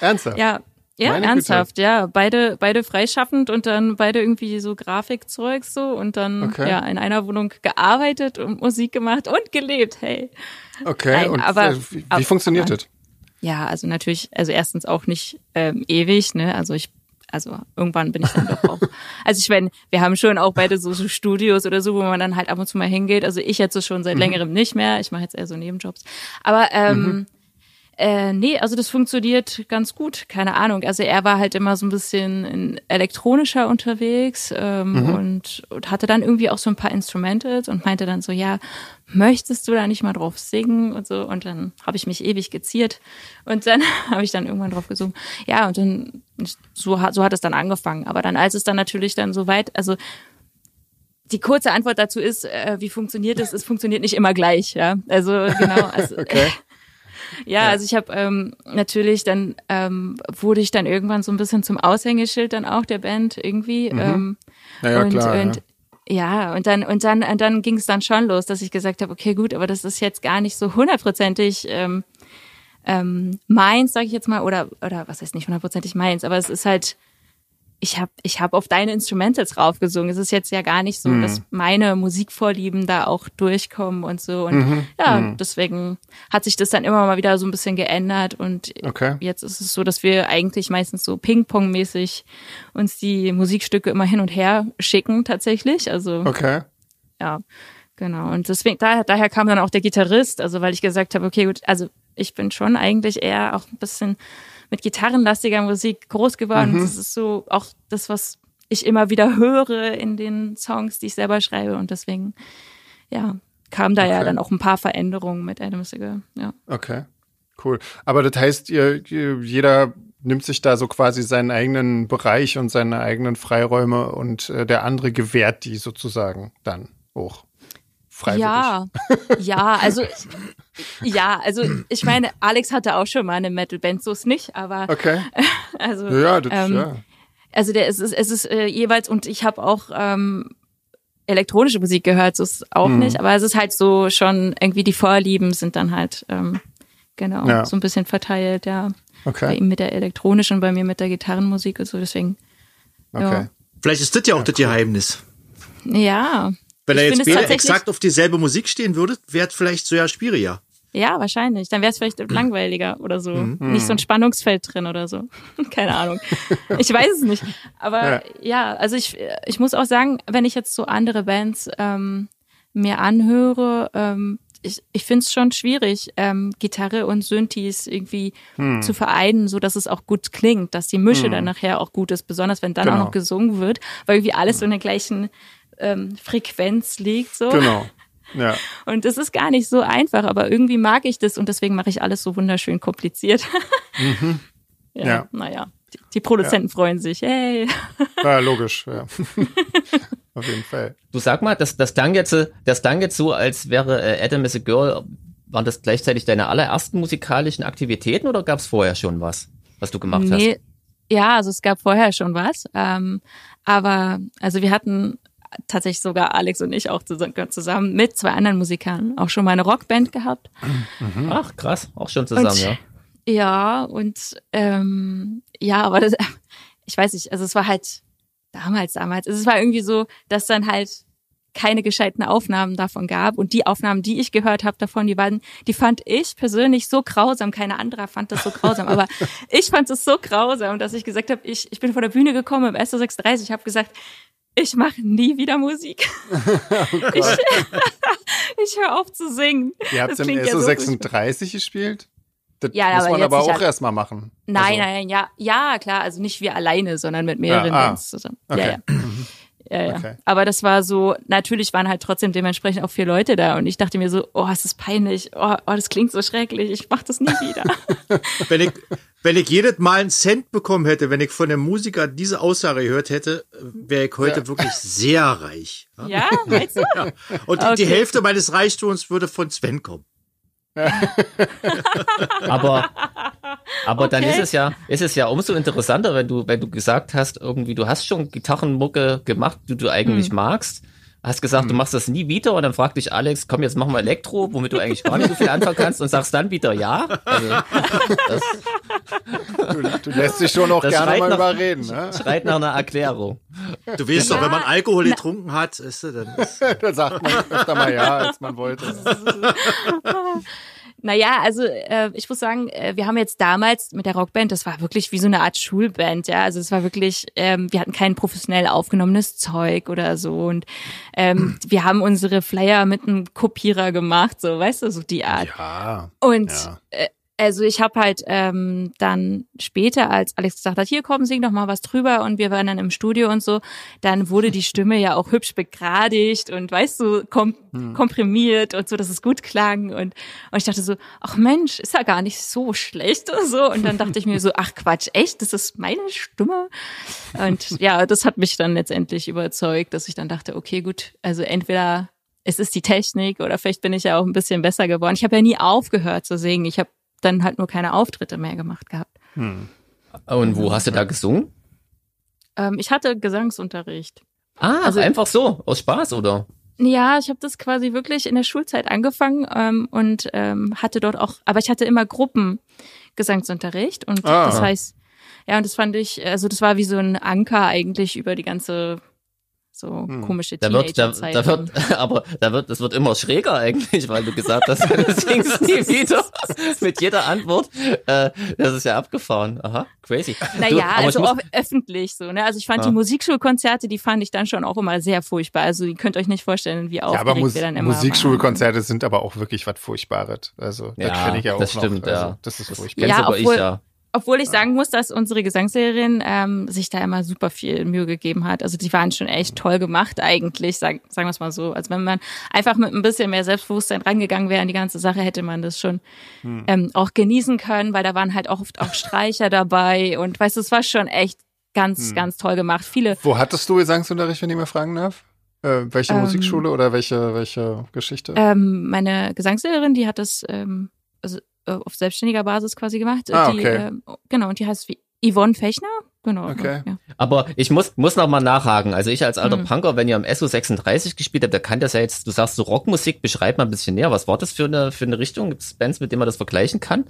Ernsthaft? Ja, ja, Meine ernsthaft, Güte. ja. Beide, beide freischaffend und dann beide irgendwie so Grafikzeug so und dann Okay. ja in einer Wohnung gearbeitet und Musik gemacht und gelebt, hey. Okay, Nein, und aber- äh, wie, wie funktioniert das? Ja, also natürlich, also erstens auch nicht ähm, ewig, ne? Also ich, also irgendwann bin ich dann doch auch. Also ich meine, wir haben schon auch beide so, so Studios oder so, wo man dann halt ab und zu mal hingeht. Also ich jetzt so schon seit längerem nicht mehr. Ich mache jetzt eher so Nebenjobs. Aber ähm, äh, nee, also das funktioniert ganz gut, keine Ahnung. Also er war halt immer so ein bisschen in elektronischer unterwegs ähm, und, und hatte dann irgendwie auch so ein paar Instrumentals und meinte dann so, ja, möchtest du da nicht mal drauf singen und so. Und dann habe ich mich ewig geziert und dann habe ich dann irgendwann drauf gesungen. Ja, und dann so hat, so hat es dann angefangen. Aber dann, als es dann natürlich dann so weit, also die kurze Antwort dazu ist, äh, wie funktioniert es? Es funktioniert nicht immer gleich, ja. Also genau. Also, Okay. Ja, also ich habe ähm, natürlich dann ähm, wurde ich dann irgendwann so ein bisschen zum Aushängeschild dann auch der Band irgendwie. Ähm, Naja, und, klar. und ja. und dann und dann und dann ging es dann schon los, dass ich gesagt habe, okay, gut, aber das ist jetzt gar nicht so hundertprozentig ähm, ähm, meins, sage ich jetzt mal, oder oder was heißt nicht hundertprozentig meins, aber es ist halt ich habe ich hab auf deine Instrumentals raufgesungen. Es ist jetzt ja gar nicht so, Mhm. dass meine Musikvorlieben da auch durchkommen und so. Und Mhm. ja, deswegen hat sich das dann immer mal wieder so ein bisschen geändert. Und Okay. jetzt ist es so, dass wir eigentlich meistens so Ping-Pong-mäßig uns die Musikstücke immer hin und her schicken tatsächlich. Also Okay. ja, genau. Und deswegen, daher, daher kam dann auch der Gitarrist, also weil ich gesagt habe, okay, gut, also ich bin schon eigentlich eher auch ein bisschen mit gitarrenlastiger Musik groß geworden. Das ist so auch das, was ich immer wieder höre in den Songs, die ich selber schreibe. Und deswegen, ja, kam da ja Okay. dann auch ein paar Veränderungen mit Adam Sigel. Ja. Okay. Cool. Aber das heißt, ihr, jeder nimmt sich da so quasi seinen eigenen Bereich und seine eigenen Freiräume und äh, der andere gewährt die sozusagen dann hoch. Freiwillig. Ja, ja, also ja, also ich meine, Alex hatte auch schon mal eine Metal-Band, so ist nicht, aber Okay. also Ja, das, ähm, ja. Also der es ist es ist äh, jeweils und ich habe auch ähm, elektronische Musik gehört, so ist es auch Mhm. nicht, aber es ist halt so schon irgendwie die Vorlieben sind dann halt ähm, genau Ja. so ein bisschen verteilt, ja. Bei Okay. ihm mit der elektronischen, bei mir mit der Gitarrenmusik und so, deswegen Okay. Vielleicht ist das ja auch das Geheimnis. ja. Wenn er jetzt exakt auf dieselbe Musik stehen würde, wäre es vielleicht so ja schwieriger. Ja, wahrscheinlich. Dann wäre es vielleicht langweiliger oder so. Nicht so ein Spannungsfeld drin oder so. Keine Ahnung. Ich weiß es nicht. Aber ja, also ich, ich muss auch sagen, wenn ich jetzt so andere Bands ähm, mir anhöre, ähm, ich, ich finde es schon schwierig, ähm, Gitarre und Synthes irgendwie zu vereinen, so dass es auch gut klingt, dass die Mische dann nachher auch gut ist, besonders wenn dann auch Genau. noch gesungen wird, weil irgendwie alles so in der gleichen ähm, Frequenz liegt. So. Genau. Ja. Und es ist gar nicht so einfach, aber irgendwie mag ich das und deswegen mache ich alles so wunderschön kompliziert. ja, Ja. naja. Die, die Produzenten freuen sich. Hey. ja, logisch. Ja. Auf jeden Fall. Du sag mal, das, das klang jetzt, das klang jetzt so, als wäre äh, Adam is a Girl, waren das gleichzeitig deine allerersten musikalischen Aktivitäten oder gab es vorher schon was, was du gemacht hast? Nee, ja, also es gab vorher schon was. Ähm, aber also wir hatten tatsächlich sogar Alex und ich auch zusammen, zusammen mit zwei anderen Musikern auch schon mal eine Rockband gehabt. Ach, krass, auch schon zusammen, Und- ja. Ja, und ähm, ja, aber das, ich weiß nicht, also es war halt damals, damals, es war irgendwie so, dass dann halt keine gescheiten Aufnahmen davon gab und die Aufnahmen, die ich gehört habe davon, die waren, die fand ich persönlich so grausam, keine andere fand das so grausam, aber ich fand es so grausam, dass ich gesagt habe, ich, ich bin vor der Bühne gekommen im SO36, ich habe gesagt, ich mache nie wieder Musik. ich ich höre auf zu singen. Ihr habt im klingt ja so SO36 gespielt? Das Ja, muss aber man aber auch erstmal machen. Nein, Also, nein, ja, ja, klar, also nicht wir alleine, sondern mit mehreren Ja, ah, Bands zusammen. okay. Ja, ja. Ja, ja. Okay. Aber das war so, natürlich waren halt trotzdem dementsprechend auch vier Leute da und ich dachte mir so, oh, es ist peinlich, oh, oh, das klingt so schrecklich, ich mach das nie wieder. Wenn ich, wenn ich jedes Mal einen Cent bekommen hätte, wenn ich von dem Musiker diese Aussage gehört hätte, wäre ich heute Ja. wirklich sehr reich. ja, meinst du? Und die, die Okay. Hälfte meines Reichtums würde von Sven kommen. Aber aber dann Okay. ist es ja ist es ja umso interessanter, wenn du wenn du gesagt hast, irgendwie du hast schon Gitarrenmucke gemacht, die du eigentlich Hm. magst. Hast gesagt, du machst das nie wieder und dann fragt dich Alex, komm, jetzt machen wir Elektro, womit du eigentlich gar nicht so viel anfangen kannst und sagst dann wieder ja. Also, das Du, du lässt dich schon auch gerne schreit mal nach- überreden. Ne? schreit nach einer Erklärung. Du weißt doch, wenn man Alkohol getrunken hat, ist, dann ist, da sagt man öfter mal ja, als man wollte. Naja, also äh, ich muss sagen, äh, wir haben jetzt damals mit der Rockband, das war wirklich wie so eine Art Schulband, ja. Also es war wirklich, ähm, wir hatten kein professionell aufgenommenes Zeug oder so. Und ähm, wir haben unsere Flyer mit einem Kopierer gemacht, so, weißt du, so die Art. Ja. Und Ja. äh, also ich habe halt ähm, dann später, als Alex gesagt hat, hier komm, sing doch mal was drüber und wir waren dann im Studio und so, dann wurde die Stimme ja auch hübsch begradigt und weißt du, kom komprimiert und so, dass es gut klang und, und ich dachte so, ach Mensch, ist ja gar nicht so schlecht und so und dann dachte ich mir so, ach Quatsch, echt, das ist meine Stimme und ja, das hat mich dann letztendlich überzeugt, dass ich dann dachte, okay, gut, also entweder es ist die Technik oder vielleicht bin ich ja auch ein bisschen besser geworden. Ich habe ja nie aufgehört zu singen. Ich habe dann halt nur keine Auftritte mehr gemacht gehabt. Und wo hast du da gesungen? Ähm, ich hatte Gesangsunterricht. Ah, Also- einfach so, aus Spaß, oder? Ja, ich habe das quasi wirklich in der Schulzeit angefangen ähm, und ähm, hatte dort auch, aber ich hatte immer Gruppen Gesangsunterricht und Ah. das heißt, ja, und das fand ich, also das war wie so ein Anker eigentlich über die ganze so komische Da wird, da, da wird, aber da wird, das wird immer schräger eigentlich, weil du gesagt hast, du singst nie wieder mit jeder Antwort. Äh, das ist ja abgefahren. Aha, crazy. Du, Naja, aber also muss, auch öffentlich so, ne? Also ich fand Ja. die Musikschulkonzerte, die fand ich dann schon auch immer sehr furchtbar. Also ihr könnt euch nicht vorstellen, wie Ja, aber Mus wir dann immer Musikschulkonzerte sind aber auch wirklich was Furchtbares. Also, das Ja, kenne ich ja auch das noch. stimmt, also, ja. Das ist das furchtbar. Ja, aber ich obwohl- ja. Obwohl ich sagen muss, dass unsere Gesangslehrerin ähm, sich da immer super viel Mühe gegeben hat. Also die waren schon echt toll gemacht eigentlich, sagen, sagen wir es mal so. Also wenn man einfach mit ein bisschen mehr Selbstbewusstsein rangegangen wäre an die ganze Sache, hätte man das schon ähm, auch genießen können, weil da waren halt auch oft auch Streicher dabei und weißt du, es war schon echt ganz, ganz toll gemacht. Viele Wo hattest du Gesangsunterricht, wenn ich mal fragen darf? Äh, welche Ähm, Musikschule oder welche, welche Geschichte? Ähm, meine Gesangslehrerin, die hat das ähm, also, äh, auf selbstständiger Basis quasi gemacht. Ah, die, okay. ähm, genau, und die heißt wie Yvonne Fechner. Genau. Okay. Ja. Aber ich muss, muss noch mal nachhaken. Also ich als alter Mhm. Punker, wenn ihr am SO36 gespielt habt, da kann das ja jetzt, du sagst so Rockmusik, beschreib mal ein bisschen näher. Was war das für eine, für eine Richtung? Gibt es Bands, mit denen man das vergleichen kann?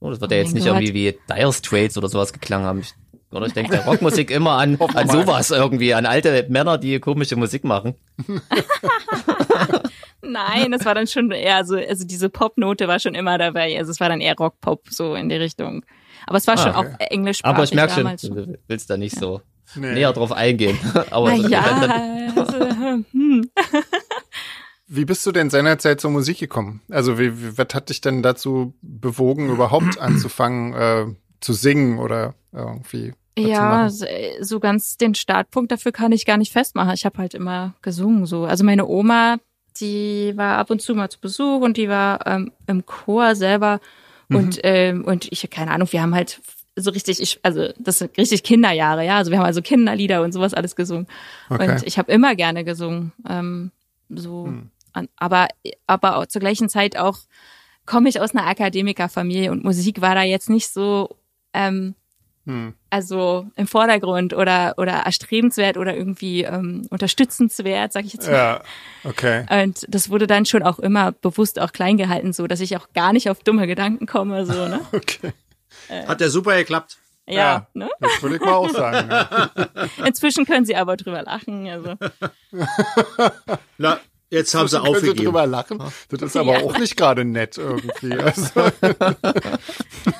Oh, das wird ja Oh jetzt mein nicht Gott. irgendwie wie Dire Straits oder sowas geklangen haben. Ich, oder ich denke bei Rockmusik immer an, an sowas irgendwie, an alte Männer, die komische Musik machen. Nein, das war dann schon eher so, also diese Popnote war schon immer dabei. Also es war dann eher Rock-Pop so in die Richtung. Aber es war schon Ah, auch englischsprachig Aber ich merke schon, damals du willst da nicht so Nee. näher drauf eingehen. Aber Na ja, also, hm. Wie bist du denn seinerzeit zur Musik gekommen? Also, wie, wie, was hat dich denn dazu bewogen, überhaupt anzufangen äh, zu singen oder irgendwie? Ja, so ganz den Startpunkt dafür kann ich gar nicht festmachen. Ich habe halt immer gesungen so. Also meine Oma, die war ab und zu mal zu Besuch und die war ähm, im Chor selber und ähm, und ich keine Ahnung, wir haben halt so richtig, ich, also das sind richtig Kinderjahre, ja. Also wir haben also Kinderlieder und sowas alles gesungen. Okay. Und ich habe immer gerne gesungen. Ähm, so, an, aber aber auch zur gleichen Zeit auch komme ich aus einer Akademikerfamilie und Musik war da jetzt nicht so ähm, Hm. also im Vordergrund oder oder erstrebenswert oder irgendwie ähm, unterstützenswert, sag ich jetzt mal. Ja, okay. Und das wurde dann schon auch immer bewusst auch klein gehalten, so dass ich auch gar nicht auf dumme Gedanken komme, so ne? Okay. hat der super geklappt. Ja, Ja. ne? Das würde ich mal auch sagen. Ja. Inzwischen können sie aber drüber lachen, also Na, jetzt haben sie Können Sie aufgegeben. drüber lachen? Das ist aber Ja. auch nicht gerade nett irgendwie. Also,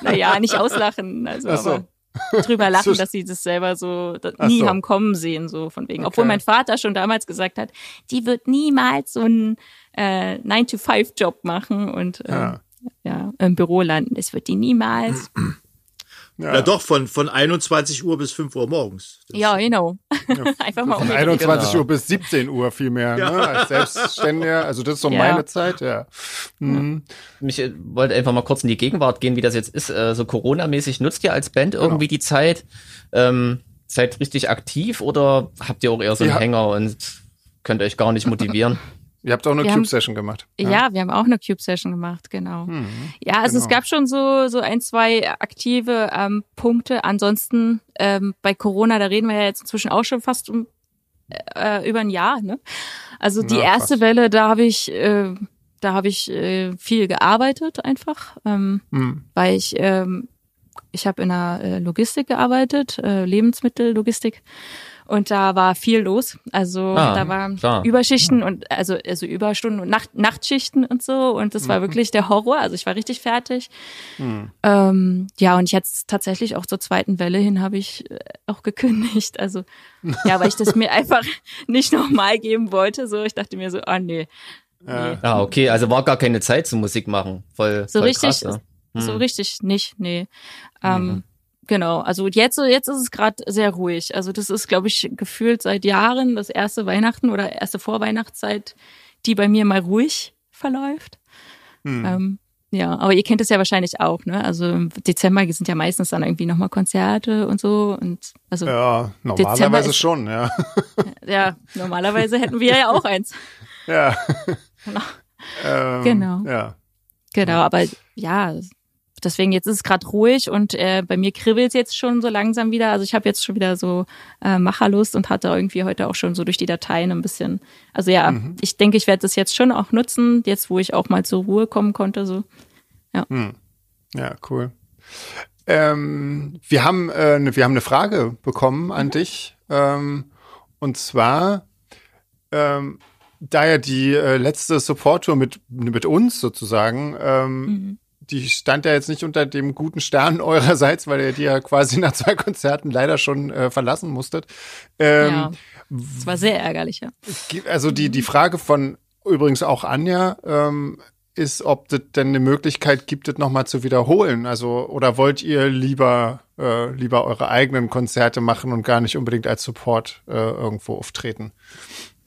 naja, nicht auslachen, also Ach so. aber drüber lachen, dass sie das selber so nie so. haben kommen sehen, so von wegen. Okay. Obwohl mein Vater schon damals gesagt hat, die wird niemals so einen äh, 9-to-5-Job machen und ähm, Ja. ja. im Büro landen. Das wird die niemals. ja. Ja, doch, von, von 21 Uhr bis 5 Uhr morgens. Das- ja, genau. Einfach mal Von umgedreht. 21 Genau. Uhr bis 17 Uhr vielmehr, Ja. ne? Als Selbstständiger. Also das ist so Ja. meine Zeit, ja. Mhm. mich äh, wollte einfach mal kurz in die Gegenwart gehen, wie das jetzt ist. Äh, so Corona-mäßig nutzt ihr als Band irgendwie die Zeit? Ähm, seid richtig aktiv oder habt ihr auch eher so einen Ja. Hänger und könnt euch gar nicht motivieren? Ihr habt auch eine Cube-Session gemacht. Ja. wir haben auch eine Cube-Session gemacht, genau. Mhm. Ja, also es Genau. gab schon so, so ein, zwei aktive ähm, Punkte. Ansonsten ähm, bei Corona, da reden wir ja jetzt inzwischen auch schon fast um äh, über ein Jahr. Ne? Also die Ja, erste fast. Welle, da habe ich, äh, da habe ich äh, viel gearbeitet einfach, ähm, Mhm. weil ich, ähm, ich habe in der äh, Logistik gearbeitet, äh, Lebensmittellogistik. Und da war viel los. Also Ah, da waren klar. Überschichten und also, also Überstunden und Nacht, Nachtschichten und so. Und das war wirklich der Horror. Also ich war richtig fertig. Ähm, ja, und jetzt tatsächlich auch zur zweiten Welle hin habe ich äh, auch gekündigt. Also ja, weil ich das mir einfach nicht nochmal geben wollte. So, ich dachte mir so, ah nee. nee. Ah, okay, also war gar keine Zeit zum Musik machen. Voll, So voll richtig, krass, ja. so Hm. richtig nicht, nee. Ähm, Genau, also jetzt, jetzt ist es gerade sehr ruhig. Also das ist, glaube ich, gefühlt seit Jahren das erste Weihnachten oder erste Vorweihnachtszeit, die bei mir mal ruhig verläuft. Hm. Ähm, ja, aber ihr kennt es ja wahrscheinlich auch, ne? Also im Dezember sind ja meistens dann irgendwie nochmal Konzerte und so. Und also ja, Ja, normalerweise ist- schon, ja. normalerweise hätten wir ja auch eins. ja. Genau. Ähm, Genau. Ja. Genau, aber ja, deswegen jetzt ist es gerade ruhig und äh, bei mir kribbelt es jetzt schon so langsam wieder. Also ich habe jetzt schon wieder so äh, Macherlust und hatte irgendwie heute auch schon so durch die Dateien ein bisschen. Also ja, ich denke, ich werde das jetzt schon auch nutzen, jetzt wo ich auch mal zur Ruhe kommen konnte. So. Ja, cool. Ähm, wir haben äh, ne, wir haben eine Frage bekommen an dich ähm, und zwar ähm, da ja die äh, letzte Support-Tour mit mit uns sozusagen ähm, die stand ja jetzt nicht unter dem guten Stern eurerseits, weil ihr die ja quasi nach zwei Konzerten leider schon äh, verlassen musstet. Ähm, ja, das war sehr ärgerlich, ja. Also die, die Frage von übrigens auch Anja ähm, ist, ob es denn eine Möglichkeit gibt, das nochmal zu wiederholen. Also, oder wollt ihr lieber, äh, lieber eure eigenen Konzerte machen und gar nicht unbedingt als Support äh, irgendwo auftreten?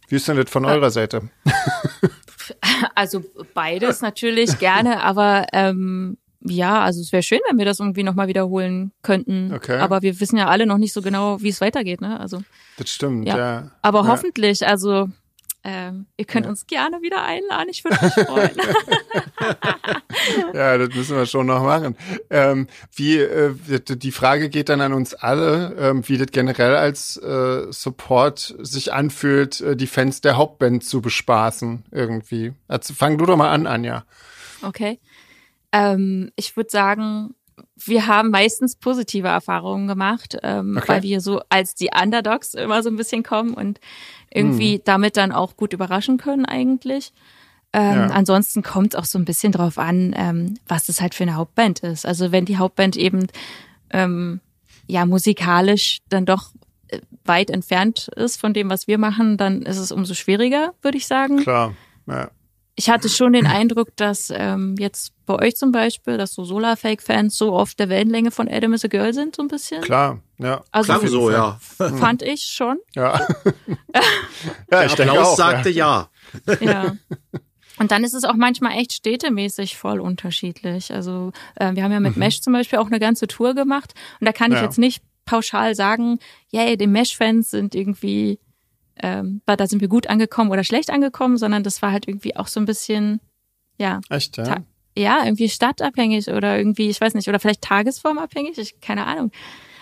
Wie ist denn das von eurer Seite? Also beides natürlich gerne, aber ähm, ja, also es wäre schön, wenn wir das irgendwie nochmal wiederholen könnten. Okay. Aber wir wissen ja alle noch nicht so genau, wie es weitergeht, ne? Also Das stimmt, ja. Ja. Aber Ja. hoffentlich, also ähm, ihr könnt uns gerne wieder einladen. Ich würde mich freuen. Ja, das müssen wir schon noch machen. Ähm, wie äh, die Frage geht dann an uns alle, ähm, wie das generell als äh, Support sich anfühlt, äh, die Fans der Hauptband zu bespaßen irgendwie. Also fang du doch mal an, Anja. okay. Ähm, ich würde sagen, wir haben meistens positive Erfahrungen gemacht, ähm, Okay. weil wir so als die Underdogs immer so ein bisschen kommen und irgendwie damit dann auch gut überraschen können eigentlich. Ähm, Ja. Ansonsten kommt es auch so ein bisschen drauf an, ähm, was das halt für eine Hauptband ist. Also wenn die Hauptband eben ähm, ja musikalisch dann doch äh, weit entfernt ist von dem, was wir machen, dann ist es umso schwieriger, würde ich sagen. Klar. Ja. Ich hatte schon den Eindruck, dass ähm, jetzt bei euch zum Beispiel, dass so Solarfake-Fans so auf der Wellenlänge von Adam is a Girl sind, so ein bisschen. Klar, ja. Also Klang so, ja. fand ich schon. Ja, ja Der ich denke Applaus auch. sagte ja. Ja. Und dann ist es auch manchmal echt städtemäßig voll unterschiedlich. Also äh, wir haben ja mit Mesh zum Beispiel auch eine ganze Tour gemacht und da kann ich Ja. jetzt nicht pauschal sagen, yay, die Mesh-Fans sind irgendwie, ähm, da sind wir gut angekommen oder schlecht angekommen, sondern das war halt irgendwie auch so ein bisschen, ja, Ja. Echt, ja. Ja, irgendwie stadtabhängig oder irgendwie, ich weiß nicht, oder vielleicht tagesformabhängig, ich keine Ahnung.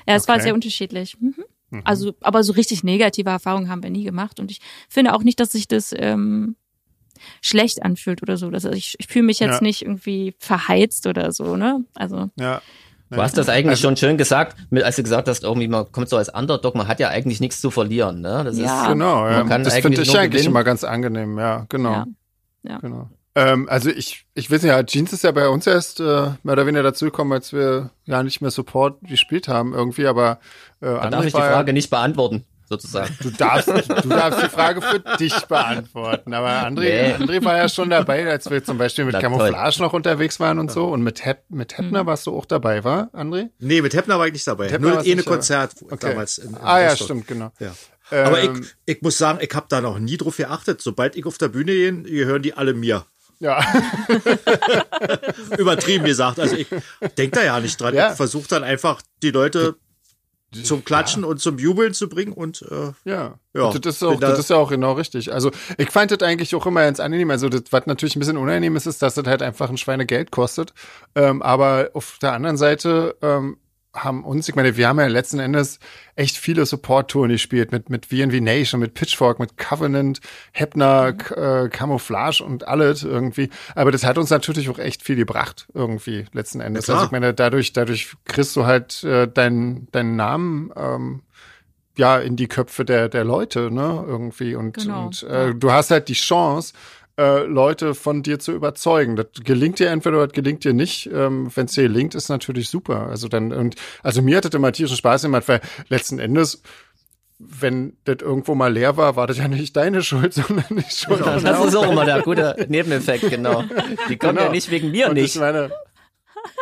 Ja, es war Okay. sehr unterschiedlich. Mhm. Also, aber so richtig negative Erfahrungen haben wir nie gemacht und ich finde auch nicht, dass sich das ähm, schlecht anfühlt oder so. Also ich, ich fühle mich jetzt Ja. nicht irgendwie verheizt oder so, ne? Also ja. Du hast das eigentlich Also- schon schön gesagt, als du gesagt hast, irgendwie man kommt so als Underdog, man hat ja eigentlich nichts zu verlieren. Ne? Das Ja. ist, Genau, ja. Man kann das finde ich nur eigentlich gewinnen. immer ganz angenehm, ja, genau. ja. Ja. Genau. Ähm, also ich, ich weiß nicht, ja, Jeans ist ja bei uns erst äh, mehr oder weniger dazugekommen, als wir ja nicht mehr Support gespielt haben irgendwie, aber äh, da darf ich die Frage nicht beantworten, sozusagen. Du darfst, du darfst die Frage für dich beantworten. Aber André, Nee. André war ja schon dabei, als wir zum Beispiel mit Na, Camouflage noch unterwegs waren und so. Und mit, Hep, mit. Heppner warst du auch dabei, war, André? Nee, mit Heppner war ich nicht dabei. Heppner Nur eine nicht dabei. Konzert Okay. damals in, in ah ja, Rostock. stimmt, genau. Ja. Aber Ähm, ich, ich muss sagen, ich habe da noch nie drauf geachtet. Sobald ich auf der Bühne gehe, gehören die alle mir. Ja, Übertrieben gesagt. Also ich denke da ja nicht dran. Ja. Ich versuche dann einfach die Leute zum Klatschen ja. und zum Jubeln zu bringen und äh, ja, ja das ist auch, da das ist ja auch genau richtig. Also ich fand das eigentlich auch immer ganz angenehm. Also das, was natürlich ein bisschen unangenehm ist, ist, dass das halt einfach ein Schweinegeld kostet. Ähm, aber auf der anderen Seite ähm, haben uns, ich meine, wir haben ja letzten Endes echt viele Support-Touren gespielt mit, mit VNV Nation, mit Pitchfork, mit Covenant, Hepner, mhm. äh, Camouflage und alles irgendwie. Aber das hat uns natürlich auch echt viel gebracht, irgendwie, letzten Endes. Ja, also ich meine, dadurch, dadurch kriegst du halt äh, deinen deinen Namen, ähm, ja, in die Köpfe der, der Leute, ne, irgendwie. Und, genau. und äh, du hast halt die Chance, äh, Leute von dir zu überzeugen. Das gelingt dir entweder oder das gelingt dir nicht. Ähm, Wenn es dir gelingt, ist natürlich super. Also dann, und also mir hat das immer tierischen Spaß gemacht, weil letzten Endes wenn das irgendwo mal leer war, war das ja nicht deine Schuld, sondern die Schuld. Genau, das ist auch immer der gute Nebeneffekt, genau. Die kommen genau. ja nicht wegen mir und nicht. Ich meine,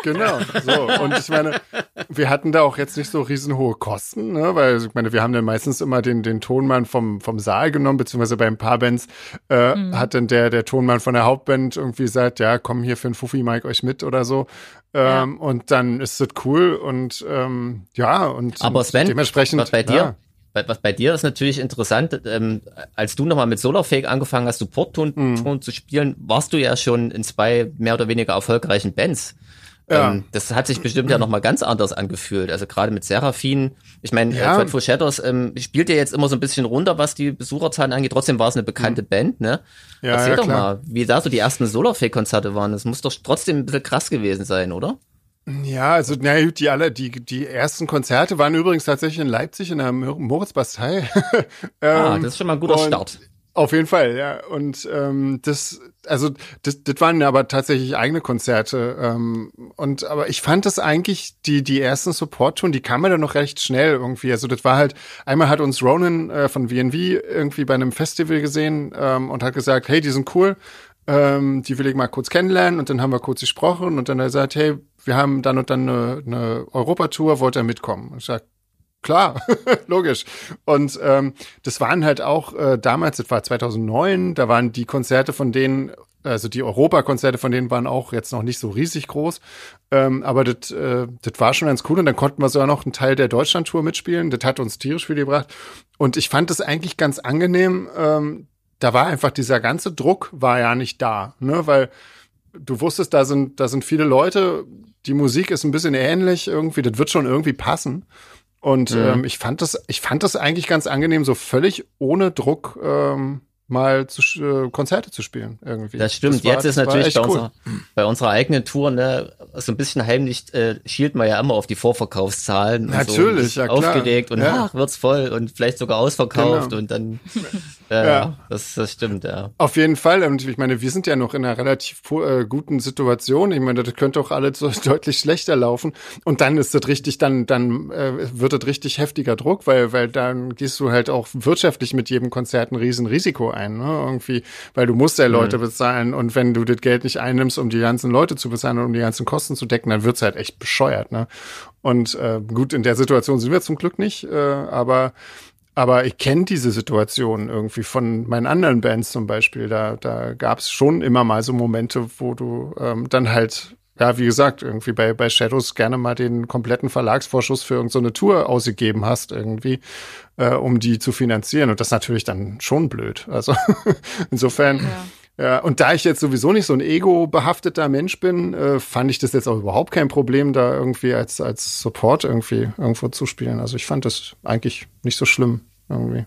Genau, so. Und ich meine, wir hatten da auch jetzt nicht so riesenhohe Kosten, ne? weil ich meine, wir haben dann meistens immer den, den Tonmann vom, vom Saal genommen, beziehungsweise bei ein paar Bands äh, mhm. hat dann der, der Tonmann von der Hauptband irgendwie gesagt, ja, komm hier für ein Fuffi, Mike euch mit oder so. Ähm, ja. Und dann ist das cool und ähm, ja, und, Aber Sven, dementsprechend. Was bei dir? Ja was bei dir ist natürlich interessant, ähm, als du nochmal mit Solarfake angefangen hast, Support-Ton mhm. zu spielen, warst du ja schon in zwei mehr oder weniger erfolgreichen Bands. Ja. Ähm, das hat sich bestimmt ja nochmal ganz anders angefühlt. Also gerade mit Seraphin. Ich meine, ja. Dreadful Shadows ähm, spielt ja jetzt immer so ein bisschen runter, was die Besucherzahlen angeht. Trotzdem war es eine bekannte mhm. Band, ne? Ja, Erzähl ja, doch klar. mal, wie da so die ersten Solarfake-Konzerte waren. Das muss doch trotzdem ein bisschen krass gewesen sein, oder? Ja, also na gut, die alle, die die ersten Konzerte waren übrigens tatsächlich in Leipzig in der Moritz-Bastei. ah, ähm, das ist schon mal ein guter Start. Auf jeden Fall, ja. Und ähm, das, also das, das waren aber tatsächlich eigene Konzerte. Ähm, und aber ich fand das eigentlich die die ersten Support-Touren, die kamen dann noch recht schnell irgendwie. Also das war halt einmal hat uns Ronan äh, von VNV irgendwie bei einem Festival gesehen ähm, und hat gesagt, hey, die sind cool, ähm, die will ich mal kurz kennenlernen. Und dann haben wir kurz gesprochen und dann hat er gesagt, hey, wir haben dann und dann eine, eine Europatour, wollt ihr mitkommen? Und ich sag, Klar, logisch. Und ähm, das waren halt auch äh, damals, das war 2009, da waren die Konzerte von denen, also die Europakonzerte von denen waren auch jetzt noch nicht so riesig groß, ähm, aber das, äh, das war schon ganz cool und dann konnten wir sogar noch einen Teil der Deutschlandtour mitspielen. Das hat uns tierisch viel gebracht und ich fand das eigentlich ganz angenehm. Ähm, da war einfach dieser ganze Druck war ja nicht da, ne, weil du wusstest, da sind da sind viele Leute, die Musik ist ein bisschen ähnlich irgendwie, das wird schon irgendwie passen. Und mhm. ähm, ich fand das, ich fand das eigentlich ganz angenehm, so völlig ohne Druck ähm, mal zu, äh, Konzerte zu spielen irgendwie. Das stimmt. Das war, Jetzt ist natürlich bei, cool. unserer, bei unserer eigenen Tour ne, so ein bisschen heimlich äh, schielt man ja immer auf die Vorverkaufszahlen. Natürlich, so, ja klar. Aufgeregt und ja. ach, wird's voll und vielleicht sogar ausverkauft genau. und dann äh, ja, das, das stimmt, ja. Auf jeden Fall. Und ich meine, wir sind ja noch in einer relativ äh, guten Situation. Ich meine, das könnte auch alles so deutlich schlechter laufen. Und dann ist das richtig, dann, dann äh, wird das richtig heftiger Druck, weil, weil dann gehst du halt auch wirtschaftlich mit jedem Konzert ein Riesenrisiko ein, ne? Irgendwie, weil du musst ja Leute mhm. bezahlen und wenn du das Geld nicht einnimmst, um die ganzen Leute zu bezahlen und um die ganzen Kosten zu decken, dann wird's halt echt bescheuert, ne? Und äh, gut, in der Situation sind wir zum Glück nicht, äh, aber aber ich kenne diese Situation irgendwie von meinen anderen Bands zum Beispiel. Da, da gab es schon immer mal so Momente, wo du ähm, dann halt, ja, wie gesagt, irgendwie bei, bei Shadows gerne mal den kompletten Verlagsvorschuss für irgendeine so Tour ausgegeben hast, irgendwie, äh, um die zu finanzieren. Und das ist natürlich dann schon blöd. Also insofern. Ja. Ja, und da ich jetzt sowieso nicht so ein ego-behafteter Mensch bin, äh, fand ich das jetzt auch überhaupt kein Problem, da irgendwie als, als Support irgendwie irgendwo zu spielen. Also ich fand das eigentlich nicht so schlimm irgendwie.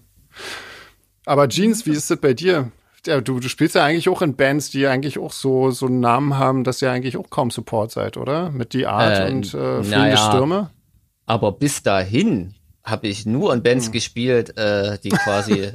Aber Jeans, wie ist das bei dir? Ja, du, du spielst ja eigentlich auch in Bands, die eigentlich auch so, so einen Namen haben, dass ihr eigentlich auch kaum Support seid, oder? Mit die Art äh, und äh, fliegende naja, Stürme. Aber bis dahin habe ich nur in Bands hm. gespielt, äh, die quasi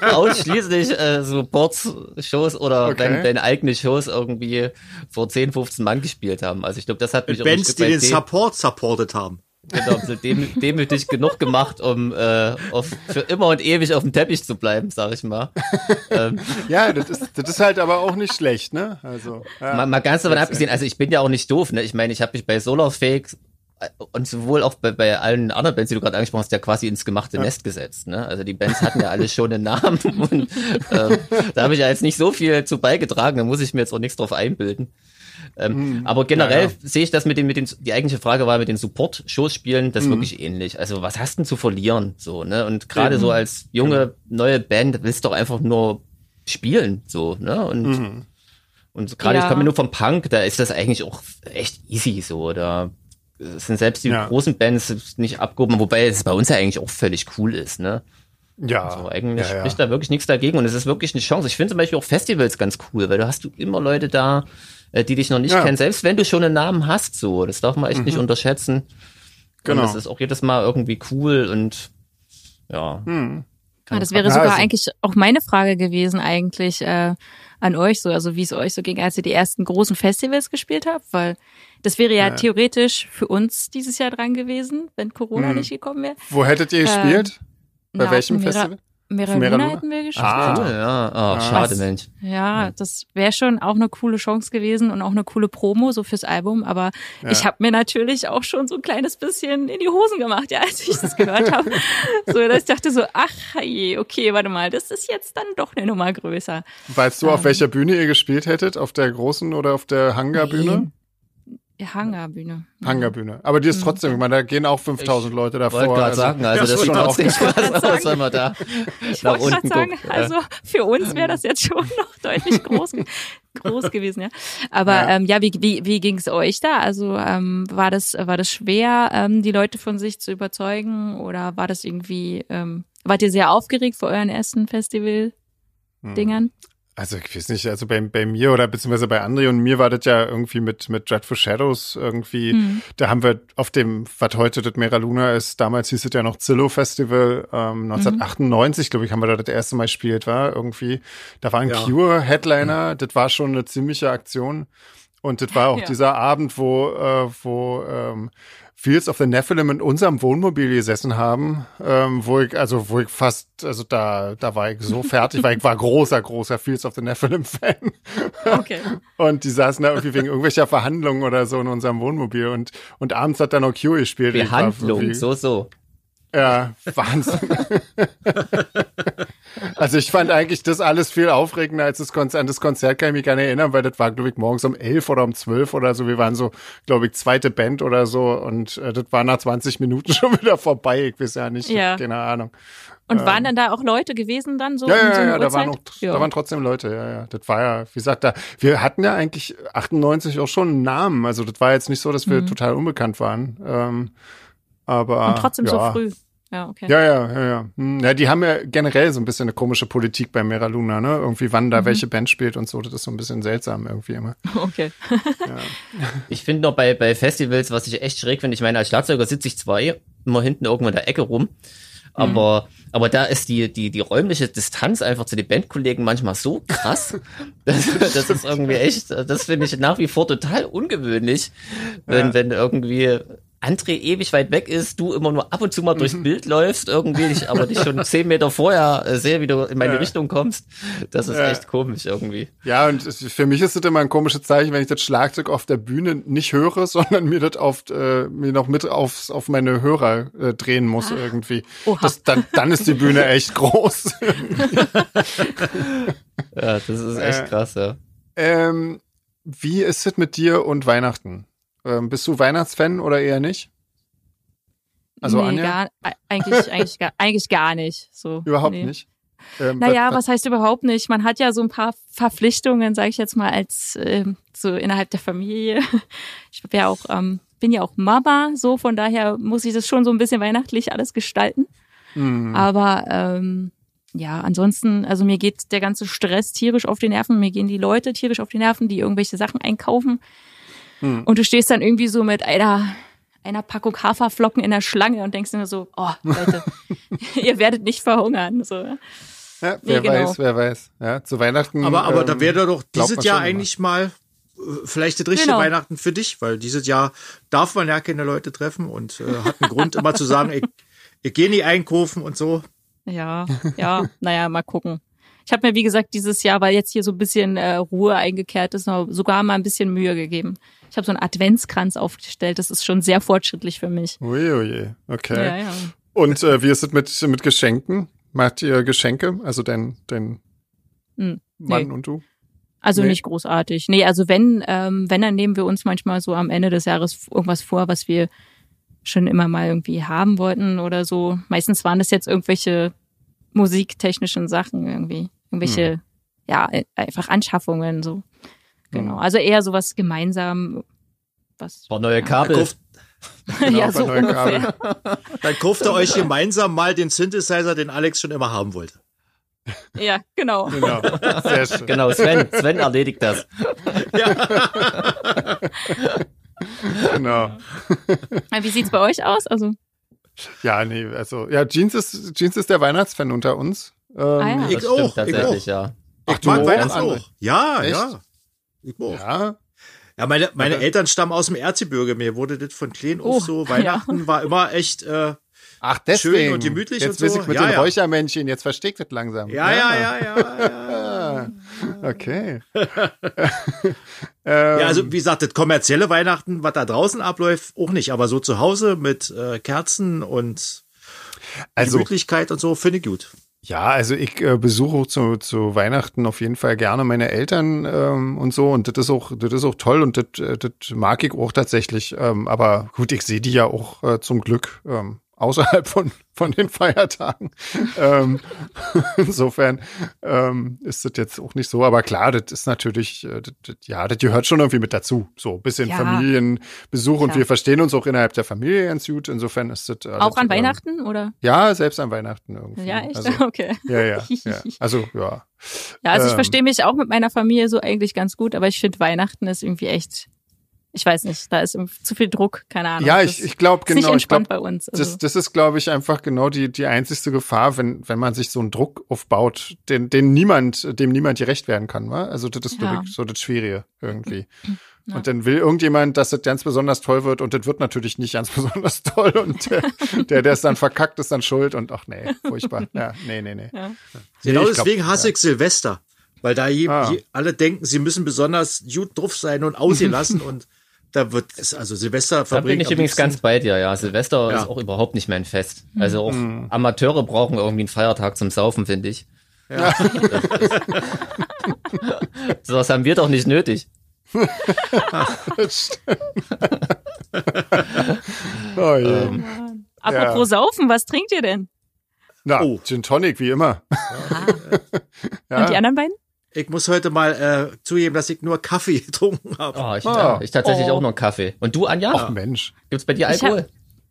ausschließlich äh, Support-Shows oder okay. wenn, wenn eigene Shows irgendwie vor 10, 15 Mann gespielt haben. Also ich glaube, das hat mich Bands, die den Support supported haben. Genau, dem, demütig genug gemacht, um äh, auf, für immer und ewig auf dem Teppich zu bleiben, sag ich mal. ähm, ja, das ist, das ist halt aber auch nicht schlecht, ne? Also ja. mal, mal ganz davon abgesehen, also ich bin ja auch nicht doof, ne? Ich meine, ich habe mich bei Solarfake und sowohl auch bei, bei allen anderen Bands, die du gerade angesprochen hast, ja quasi ins gemachte ja. Nest gesetzt. Ne? Also die Bands hatten ja alle schon einen Namen und äh, da habe ich ja jetzt nicht so viel zu beigetragen, da muss ich mir jetzt auch nichts drauf einbilden. Ähm, mhm. Aber generell ja, ja. sehe ich das mit den, mit den, die eigentliche Frage war mit den Support-Shows spielen, das mhm. wirklich ähnlich. Also was hast du denn zu verlieren? So, ne? Und gerade mhm. so als junge, neue Band willst du doch einfach nur spielen, so, ne? Und, mhm. und gerade ja. ich komme nur vom Punk, da ist das eigentlich auch echt easy, so, da sind selbst die ja. großen Bands nicht abgehoben, wobei es bei uns ja eigentlich auch völlig cool ist, ne? Ja. Also eigentlich ja, ja. spricht da wirklich nichts dagegen und es ist wirklich eine Chance. Ich finde zum Beispiel auch Festivals ganz cool, weil du hast du immer Leute da, die dich noch nicht ja. kennen, selbst wenn du schon einen Namen hast, so. Das darf man echt mhm. nicht unterschätzen. Genau. Und das ist auch jedes Mal irgendwie cool und ja. Mhm. Ja, das wäre sogar also, eigentlich auch meine Frage gewesen, eigentlich äh, an euch so, also wie es euch so ging, als ihr die ersten großen Festivals gespielt habt, weil das wäre ja, ja. theoretisch für uns dieses Jahr dran gewesen, wenn Corona hm. nicht gekommen wäre. Wo hättet ihr gespielt? Ähm, Bei welchem Festival? Mera Luna hätten wir gespielt. Ah, cool, ja. Oh, ah. schade, Mensch. Ja, das wäre schon auch eine coole Chance gewesen und auch eine coole Promo so fürs Album. Aber ja. ich habe mir natürlich auch schon so ein kleines bisschen in die Hosen gemacht, ja, als ich das gehört habe. so, dass ich dachte so, ach je, okay, warte mal, das ist jetzt dann doch eine Nummer größer. Weißt du, auf ähm, welcher Bühne ihr gespielt hättet? Auf der großen oder auf der Hangarbühne? Hangarbühne. Hangarbühne. Aber die ist mhm. trotzdem, ich meine, da gehen auch 5000 ich Leute davor. Ich wollte gerade also, sagen, also das, das sieht trotzdem Spaß aus, wenn man da ich nach unten sagen, guckt. Also für uns wäre das jetzt schon noch deutlich groß, groß gewesen, ja. Aber ja, ähm, ja wie, wie, wie ging es euch da? Also ähm, war das war das schwer, ähm, die Leute von sich zu überzeugen oder war das irgendwie, ähm, wart ihr sehr aufgeregt vor euren ersten Festival-Dingern? Also ich weiß nicht, also bei, bei mir oder beziehungsweise bei André und mir war das ja irgendwie mit, mit Dreadful Shadows irgendwie, mhm. da haben wir auf dem, was heute das Mera Luna ist, damals hieß es ja noch Zillow Festival, ähm, 1998, mhm. glaube ich, haben wir da das erste Mal gespielt, war irgendwie, da war ein ja. Cure-Headliner, mhm. das war schon eine ziemliche Aktion. Und das war auch ja. dieser Abend, wo, äh, wo ähm, Fields of the Nephilim in unserem Wohnmobil gesessen haben, ähm, wo ich, also wo ich fast, also da, da war ich so fertig, weil ich war großer, großer Fields of the Nephilim-Fan. Okay. Und die saßen da irgendwie wegen irgendwelcher Verhandlungen oder so in unserem Wohnmobil und, und abends hat dann noch Q gespielt. Behandlung, so, so. Ja, Wahnsinn. also ich fand eigentlich das alles viel aufregender als das Konzert. An das Konzert kann ich mich gar nicht erinnern, weil das war, glaube ich, morgens um elf oder um zwölf oder so. Wir waren so, glaube ich, zweite Band oder so und äh, das war nach 20 Minuten schon wieder vorbei. Ich weiß ja nicht, ja. keine Ahnung. Und ähm, waren dann da auch Leute gewesen dann so? Ja, ja, so ja, da waren, noch, ja. da waren trotzdem Leute, ja, ja. Das war ja, wie gesagt, da, wir hatten ja eigentlich 98 auch schon einen Namen. Also das war jetzt nicht so, dass wir mhm. total unbekannt waren. Ähm, aber, Und trotzdem ja. so früh. Ja, okay. Ja, ja, ja, ja. Hm, ja, die haben ja generell so ein bisschen eine komische Politik bei Mera Luna, ne? Irgendwie wann da mhm. welche Band spielt und so, das ist so ein bisschen seltsam irgendwie immer. Okay. ja. Ich finde noch bei, bei Festivals, was ich echt schräg finde, ich meine, als Schlagzeuger sitze ich zwar immer hinten irgendwo in der Ecke rum, aber, mhm. aber da ist die, die, die räumliche Distanz einfach zu den Bandkollegen manchmal so krass. das, das ist irgendwie echt, das finde ich nach wie vor total ungewöhnlich, wenn, ja. wenn irgendwie André ewig weit weg ist, du immer nur ab und zu mal durchs mhm. Bild läufst, irgendwie, ich, aber dich schon zehn Meter vorher äh, sehe, wie du in meine ja. Richtung kommst. Das ist ja. echt komisch irgendwie. Ja, und für mich ist das immer ein komisches Zeichen, wenn ich das Schlagzeug auf der Bühne nicht höre, sondern mir das auf, äh, mir noch mit aufs, auf meine Hörer äh, drehen muss ah. irgendwie. Das, dann, dann ist die Bühne echt groß. ja, das ist echt äh, krass, ja. Ähm, wie ist es mit dir und Weihnachten? Ähm, bist du Weihnachtsfan oder eher nicht? Also nee, Anja? Gar, eigentlich, eigentlich, gar, eigentlich gar nicht. So, Überhaupt nee. nicht. Ähm, naja, was, was heißt überhaupt nicht? Man hat ja so ein paar Verpflichtungen, sage ich jetzt mal, als ähm, so innerhalb der Familie. Ich bin ja auch, ähm, bin ja auch Mama, so von daher muss ich das schon so ein bisschen weihnachtlich alles gestalten. Mhm. Aber ähm, ja, ansonsten, also mir geht der ganze Stress tierisch auf die Nerven, mir gehen die Leute tierisch auf die Nerven, die irgendwelche Sachen einkaufen. Hm. Und du stehst dann irgendwie so mit einer, einer Packung Haferflocken in der Schlange und denkst dir so, oh, Leute, ihr werdet nicht verhungern. So. Ja, wer nee, genau. weiß, wer weiß. Ja, zu Weihnachten. Aber, aber ähm, da wäre doch dieses Jahr eigentlich immer. mal äh, vielleicht das richtige genau. Weihnachten für dich, weil dieses Jahr darf man ja keine Leute treffen und äh, hat einen Grund immer zu sagen, ich, ich gehe nie einkaufen und so. Ja, ja, naja, mal gucken. Ich habe mir, wie gesagt, dieses Jahr, weil jetzt hier so ein bisschen äh, Ruhe eingekehrt ist, sogar mal ein bisschen Mühe gegeben. Ich habe so einen Adventskranz aufgestellt. Das ist schon sehr fortschrittlich für mich. Uiuiui, okay. Ja, ja. Und äh, wie ist es mit, mit Geschenken? Macht ihr Geschenke? Also dein, dein Hm, Mann nee. und du? Also Nee. nicht großartig. Nee, also wenn, ähm, wenn, dann nehmen wir uns manchmal so am Ende des Jahres irgendwas vor, was wir schon immer mal irgendwie haben wollten oder so. Meistens waren das jetzt irgendwelche musiktechnischen Sachen irgendwie. Irgendwelche, ja, äh, einfach Anschaffungen so. Genau. Hm. Also eher sowas gemeinsam, was. War neue Kabel. kauft, Genau, ja, so ungefähr. dann kauft ihr euch gemeinsam mal den Synthesizer, den Alex schon immer haben wollte. Ja, genau. Genau, sehr schön. Genau, Sven, Sven erledigt das. Genau. Wie sieht's bei euch aus? Also, Ja, nee, also, ja, Jeans ist, Jeans ist der Weihnachtsfan unter uns. Ähm, Ah, ja. Ich Das stimmt auch, tatsächlich, ich ja. Ach, Ich du mag auch, Weihnachten André? auch. Ja, Echt? ja. Ich auch. Ja, Ja, meine, meine Aber- Eltern stammen aus dem Erzgebirge. Mir wurde das von klein Oh, auf so. Weihnachten war immer echt, äh, ach, deswegen. Schön und gemütlich Jetzt und so. ich mit Ja, den ja. Räuchermännchen, jetzt versteckt das langsam. ja, ja, ja, ja, ja. Ah, Okay. Ja, ähm, also wie gesagt, das kommerzielle Weihnachten, was da draußen abläuft, auch nicht, aber so zu Hause mit äh, Kerzen und also Gemütlichkeit und so, finde ich gut. Ja, also ich äh, besuche zu, zu Weihnachten auf jeden Fall gerne meine Eltern ähm, und so und das ist auch das ist auch toll und das, äh, das mag ich auch tatsächlich. Ähm, aber gut, ich sehe die ja auch äh, zum Glück ähm, außerhalb von von den Feiertagen. ähm, insofern ähm, ist das jetzt auch nicht so. Aber klar, das ist natürlich äh, das, das, ja, das gehört schon irgendwie mit dazu. So ein bisschen Ja. Familienbesuch und Klar. wir verstehen uns auch innerhalb der Familie ganz gut. Insofern ist das alles, auch an ähm, Weihnachten oder? Ja, selbst an Weihnachten irgendwie. Ja, echt? Also, okay. ja, ja, ja. Also, ja. Ja, also ich Ähm. verstehe mich auch mit meiner Familie so eigentlich ganz gut, aber ich finde Weihnachten ist irgendwie echt, ich weiß nicht, da ist zu viel Druck, keine Ahnung. Ja, ich, ich glaube ist nicht genau. Ich entspannt glaube, bei uns. Also, das, das ist, glaube ich, einfach genau die, die einzigste Gefahr, wenn, wenn man sich so einen Druck aufbaut, den, den niemand, dem niemand gerecht werden kann. Wa? Also das ist Ja. glaub so das Schwierige irgendwie. Ja. Und dann will irgendjemand, dass das ganz besonders toll wird und das wird natürlich nicht ganz besonders toll und der, der, der es dann verkackt, ist dann schuld und ach nee, furchtbar. Ja, nee, nee, nee. ja. Genau Nee, glaub, deswegen hasse ich Silvester. Weil da je, Ah. je, alle denken, sie müssen besonders gut drauf sein und ausgelassen und da wird es, also Silvester Da bin ich übrigens ganz bei dir, ja. Silvester Ja. ist auch überhaupt nicht mein Fest. Also auch Mhm. Amateure brauchen irgendwie einen Feiertag zum Saufen, finde ich. Ja. So was haben wir doch nicht nötig. Oh je. Ähm, Apropos Saufen, was trinkt ihr denn? Na, Oh. Gin Tonic, wie immer. Und die anderen beiden? Ich muss heute mal äh, zugeben, dass ich nur Kaffee getrunken habe. Oh, ich, Ah. ich tatsächlich Oh. auch noch einen Kaffee. Und du, Anja? Ach Mensch. Gibt's bei dir Alkohol?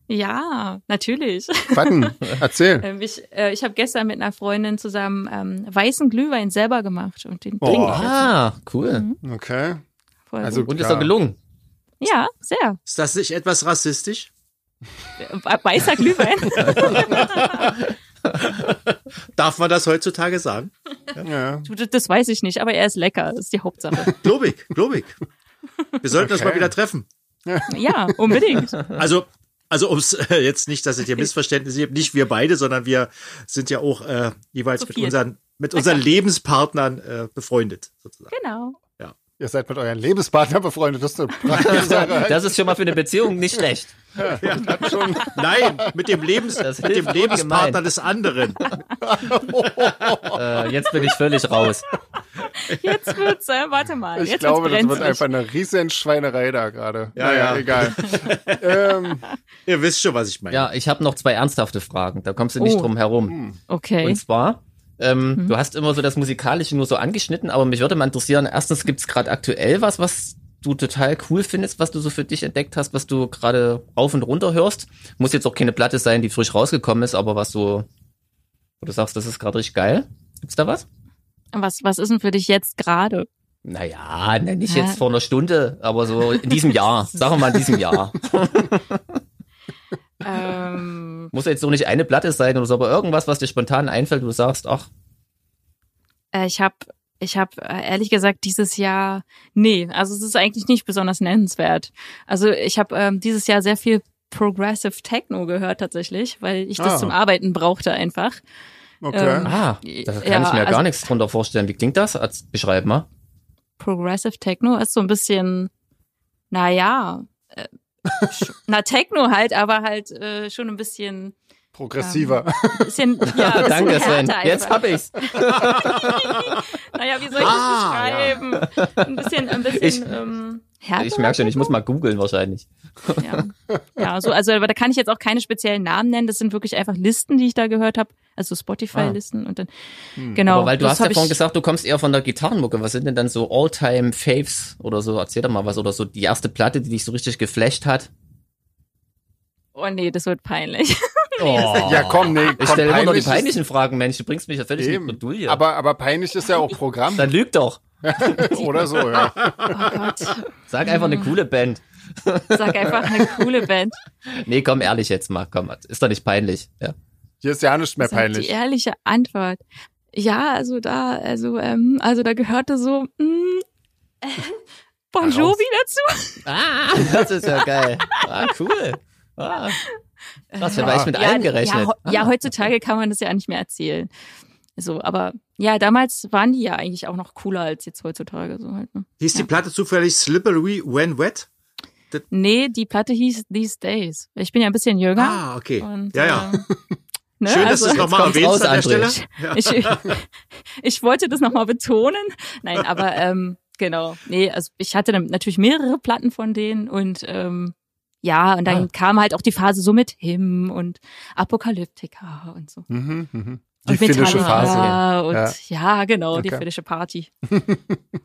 Ja, natürlich. Warten, erzähl. Ähm, ich äh, ich habe gestern mit einer Freundin zusammen ähm, weißen Glühwein selber gemacht und den Oh. trinke ich. Ah, cool. Okay. Voll Also- gut. Und ist doch gelungen. Ja, sehr. Ist das nicht etwas rassistisch? Äh, Weißer Glühwein. Darf man das heutzutage sagen? Ja. Du, das- weiß ich nicht, aber er ist lecker, das ist die Hauptsache. Globig, globig. Wir sollten uns Okay. mal wieder treffen. Ja, unbedingt. Also, also ums äh, jetzt nicht, dass es hier Missverständnisse gibt, nicht wir beide, sondern wir sind ja auch äh, jeweils Zu mit unseren mit unseren Lebenspartnern äh, befreundet sozusagen. Genau. Ihr seid mit euren Lebenspartner befreundet. Das ist eine Sache. Das ist schon mal für eine Beziehung nicht schlecht. schon. Nein, mit dem Lebens Das mit dem Lebenspartner ungemein. des anderen. Äh, jetzt bin ich völlig raus. Jetzt wird's, äh, warte mal. Ich jetzt glaube, das wird einfach eine riesen Schweinerei da gerade. Ja, Naja, ja. egal. ähm, Ihr wisst schon, was ich meine. Ja, ich habe noch zwei ernsthafte Fragen. Da kommst du nicht Oh. drum herum. Okay. Und zwar, ähm, Mhm. du hast immer so das Musikalische nur so angeschnitten, aber mich würde mal interessieren, erstens gibt's gerade aktuell was, was du total cool findest, was du so für dich entdeckt hast, was du gerade rauf und runter hörst. Muss jetzt auch keine Platte sein, die frisch rausgekommen ist, aber was so, wo du sagst, das ist gerade richtig geil. Gibt's da was? Was, was ist denn für dich jetzt gerade? Naja, nicht Ja. jetzt vor einer Stunde, aber so in diesem Jahr. Sagen wir mal in diesem Jahr. Ähm, Muss jetzt so nicht eine Platte sein oder so, aber irgendwas, was dir spontan einfällt, wo du sagst, ach, äh, ich habe ich habe äh, ehrlich gesagt dieses Jahr nee, also es ist eigentlich nicht besonders nennenswert. Also ich habe ähm, dieses Jahr sehr viel Progressive Techno gehört tatsächlich, weil ich das Ah. zum Arbeiten brauchte einfach. Okay. Ähm, Ah, da kann Ja, ich mir ja also- gar nichts drunter vorstellen. Wie klingt das? Beschreib mal. Progressive Techno ist so ein bisschen, naja, äh, na Techno halt, aber halt äh, schon ein bisschen, Progressiver. ein bisschen, ja, bisschen Danke, Sven. härter Jetzt einfach. hab ich's. Naja, wie soll ich Ah, das beschreiben? Ein bisschen, ein bisschen Ich- ähm, härter. Ich merke schon, ich muss mal googeln wahrscheinlich. Ja. ja, so, also aber da kann ich jetzt auch keine speziellen Namen nennen. Das sind wirklich einfach Listen, die ich da gehört habe. Also Spotify-Listen und dann genau. Ah. Aber weil du das hast ja vorhin ich- gesagt, du kommst eher von der Gitarrenmucke. Was sind denn dann so All-Time-Faves oder so? Erzähl doch mal was. Oder so die erste Platte, die dich so richtig geflasht hat. Oh nee, das wird peinlich. Oh. Ja, komm, nee, Ich komm, stelle immer nur die peinlichen Fragen, Mensch. Du bringst mich ja völlig in die Eben. Bredouille. Aber, aber peinlich ist ja auch Programm. Dann lüg doch. Oder so, ja. Oh Gott. Sag einfach eine coole Band. Sag einfach eine coole Band. Nee, komm ehrlich jetzt mal. Komm, ist doch nicht peinlich. Ja. Hier ist ja nicht mehr Sag die peinlich. ehrliche Antwort. Ja, also da, also, ähm, also da gehörte so mh, äh, Bon. Jovi dazu. Ah, das ist ja geil. Ah, cool. Ah. Krass, wer weiß mit allem gerechnet. Ja, Ah. ja, heutzutage kann man das ja nicht mehr erzählen. So, aber ja, damals waren die ja eigentlich auch noch cooler als jetzt heutzutage so halt. Ne? Hieß die Platte zufällig Slippery When Wet? Nee, die Platte hieß These Days. Ich bin ja ein bisschen jünger. Ah, okay. Und, ja, ja. ähm, ne, Schön, dass also, du es nochmal erwähnst an der André. Stelle. Ja. ich, ich wollte das nochmal betonen. Nein, aber ähm, genau. Nee, also ich hatte dann natürlich mehrere Platten von denen und ähm, ja, und dann Ah. kam halt auch die Phase so mit Him und Apokalyptika und so. Mhm, mhm. Die Und finnische Phase. Und Ja. ja, genau, die Okay. finnische Party.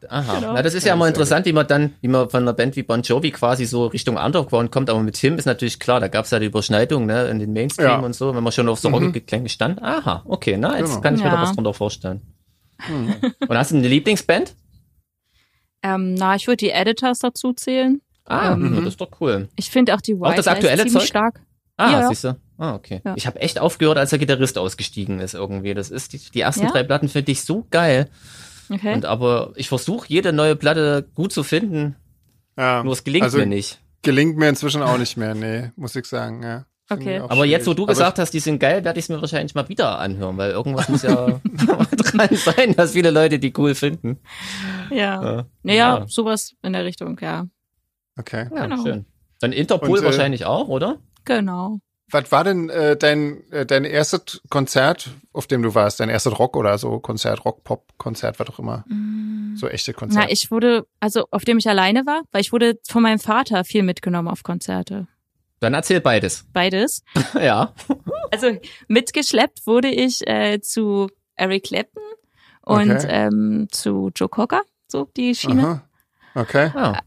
Aha. Genau. Na, das ist ja, Ja, immer sehr interessant, wie man dann, wie man von einer Band wie Bon Jovi quasi so Richtung Underground kommt, aber mit Tim ist natürlich klar, da gab's ja die Überschneidung, ne, in den Mainstream Ja. und so, wenn man schon auf so Rockgeklänge stand. Aha, okay, na, jetzt Genau. kann ich mir Ja. da was drunter vorstellen. Und hast du eine Lieblingsband? Ähm, na, ich würde die Editors dazu zählen. Ah, Ähm, ja, das ist doch cool. Ich finde auch die Auch das White aktuelle Lies ziemlich Zeug? stark. Ah, Ja, ja. siehst du. Ah, okay. Ja. Ich habe echt aufgehört, als der Gitarrist ausgestiegen ist irgendwie. Das ist die, die ersten Ja? drei Platten finde ich so geil. Okay. Und aber ich versuche jede neue Platte gut zu finden, Ja. nur es gelingt also, mir nicht. Gelingt mir inzwischen auch nicht mehr, nee, muss ich sagen, ja. Okay. Aber jetzt, wo schwierig. du Aber gesagt hast, die sind geil, werde ich es mir wahrscheinlich mal wieder anhören, weil irgendwas muss ja dran sein, dass viele Leute die cool finden. ja. Ja, Naja, Ja. sowas in der Richtung, ja. Okay. ja Genau. schön. Dann Interpol Und, äh, wahrscheinlich auch, oder? Genau. Was war denn äh, dein, äh, dein erstes Konzert, auf dem du warst? Dein erstes Rock oder so Konzert, Rock, Pop, Konzert, was auch immer? So echte Konzert. Na, ich wurde, also auf dem ich alleine war, weil ich wurde von meinem Vater viel mitgenommen auf Konzerte. Dann erzähl beides. Beides. ja. Also mitgeschleppt wurde ich äh, zu Eric Clapton und Okay. ähm, zu Joe Cocker, so die Schiene. Aha. Okay. Ah.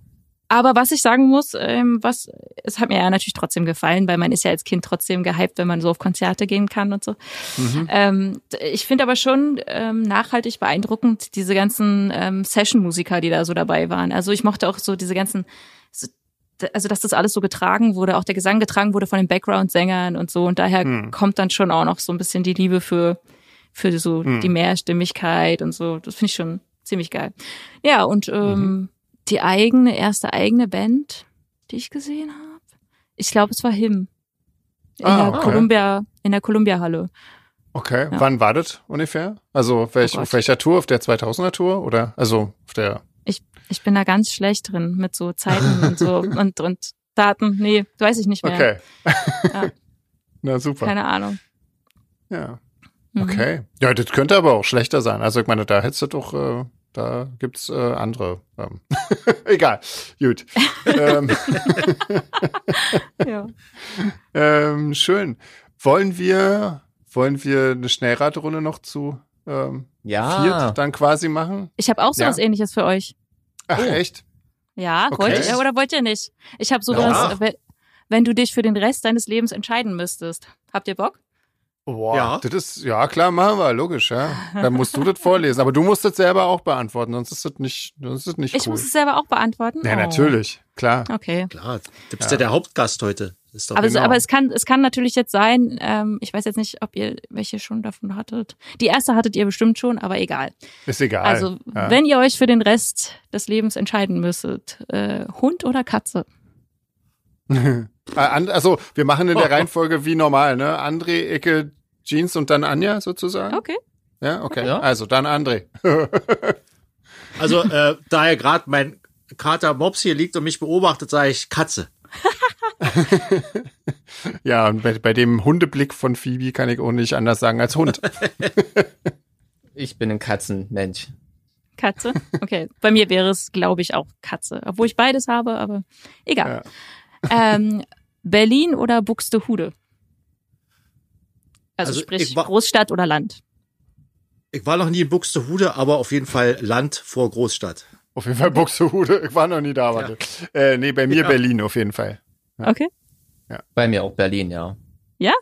Aber was ich sagen muss, ähm, was es hat mir ja natürlich trotzdem gefallen, weil man ist ja als Kind trotzdem gehypt, wenn man so auf Konzerte gehen kann und so. Mhm. Ähm, ich finde aber schon ähm, nachhaltig beeindruckend diese ganzen ähm, Session-Musiker, die da so dabei waren. Also ich mochte auch so diese ganzen, also dass das alles so getragen wurde, auch der Gesang getragen wurde von den Background-Sängern und so. Und daher Hm. kommt dann schon auch noch so ein bisschen die Liebe für für so Hm. die Mehrstimmigkeit und so. Das finde ich schon ziemlich geil. Ja und ähm, die eigene erste eigene Band, die ich gesehen habe, ich glaube es war Him in Ah, der okay. Columbia in der Columbia Halle. Okay. Ja. Wann war das ungefähr? Also welch, Oh auf welcher Tour? Auf der 2000er Tour oder also auf der? Ich bin da ganz schlecht drin mit so Zeiten und so und, und Daten. Nee, weiß ich nicht mehr. Okay. Ja. Na super. Keine Ahnung. Ja. Mhm. Okay. Ja, das könnte aber auch schlechter sein. Also ich meine, da hättest du doch, äh, da gibt's äh, andere. Ähm. Egal. Gut. ähm, Ja. ähm, schön. Wollen wir, wollen wir eine Schnellradrunde noch zu ähm, Ja. viert dann quasi machen? Ich habe auch sowas Ja. ähnliches für euch. Ach, Oh. echt? Ja, Okay. wollt ihr oder wollt ihr nicht? Ich habe sowas, Ja. wenn, wenn du dich für den Rest deines Lebens entscheiden müsstest. Habt ihr Bock? Boah, Ja. das ist, ja klar, machen wir, logisch, ja. Dann musst du das vorlesen. Aber du musst das selber auch beantworten, sonst ist das nicht, sonst ist das nicht Ich cool. muss es selber auch beantworten. ja, Oh. natürlich, klar. Okay. Klar, du bist Ja. ja, der Hauptgast heute. Ist doch Aber, es- Genau. aber es kann, es kann natürlich jetzt sein, ähm, ich weiß jetzt nicht, ob ihr welche schon davon hattet. Die erste hattet ihr bestimmt schon, aber egal. Ist egal. Also, ja. wenn ihr euch für den Rest des Lebens entscheiden müsstet, äh, Hund oder Katze? An- Also, wir machen in der Reihenfolge wie normal, ne? André, Ecke, Jeans und dann Anja sozusagen? Okay. Ja, okay. Ja. Also dann André. Also, äh, da ja gerade mein Kater Mops hier liegt und mich beobachtet, sage ich Katze. Ja, und bei, bei dem Hundeblick von Phoebe kann ich auch nicht anders sagen als Hund. Ich bin ein Katzenmensch. Katze. Okay. Bei mir wäre es, glaube ich, auch Katze. Obwohl ich beides habe, aber egal. Ähm, Berlin oder Buxtehude? Also, Also, sprich ich war- Großstadt oder Land. Ich war noch nie in Buxtehude, aber auf jeden Fall Land vor Großstadt. Auf jeden Fall Buxtehude. Ich war noch nie da, warte. Äh, nee, bei mir Ja. Berlin auf jeden Fall. Okay. Bei mir auch Berlin, ja. Ja?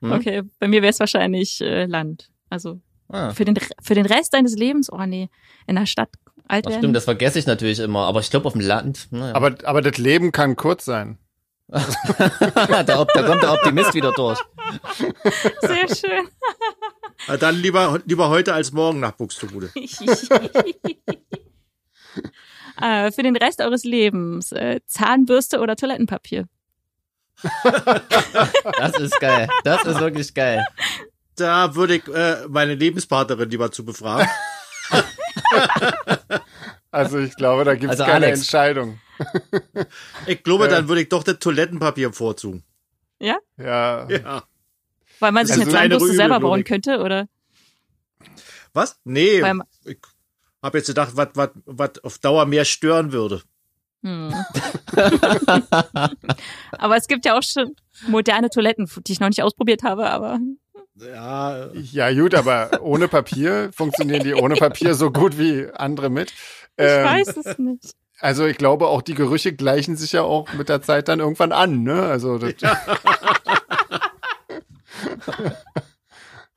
Hm? Okay. Bei mir wäre es wahrscheinlich äh, Land. Also Ah. für den, für den Rest deines Lebens, oh nee, in der Stadt alt Das werden. stimmt, das vergesse ich natürlich immer, aber ich glaube auf dem Land. Naja. Aber, aber das Leben kann kurz sein. da, da kommt der Optimist wieder durch. Sehr schön. Dann lieber, lieber heute als morgen nach Buxtehude. äh, für den Rest eures Lebens äh, Zahnbürste oder Toilettenpapier? Das ist geil. Das ist wirklich geil. Da würde ich äh, meine Lebenspartnerin lieber zu befragen. Also ich glaube, da gibt es Also keine Alex. Entscheidung. Ich glaube, Ja. dann würde ich doch das Toilettenpapier vorzugen. Ja. Ja. Weil man sich Also eine Zahnbürste Rübe, selber bauen könnte, oder? Was? Nee, Weil ich habe jetzt gedacht, was was was auf Dauer mehr stören würde. Hm. aber es gibt ja auch schon moderne Toiletten, die ich noch nicht ausprobiert habe, aber Ja, Ja, gut, aber ohne Papier funktionieren die ohne Papier so gut wie andere mit. ich Ähm, weiß es nicht. Also ich glaube, auch die Gerüche gleichen sich ja auch mit der Zeit dann irgendwann an, ne? Also, das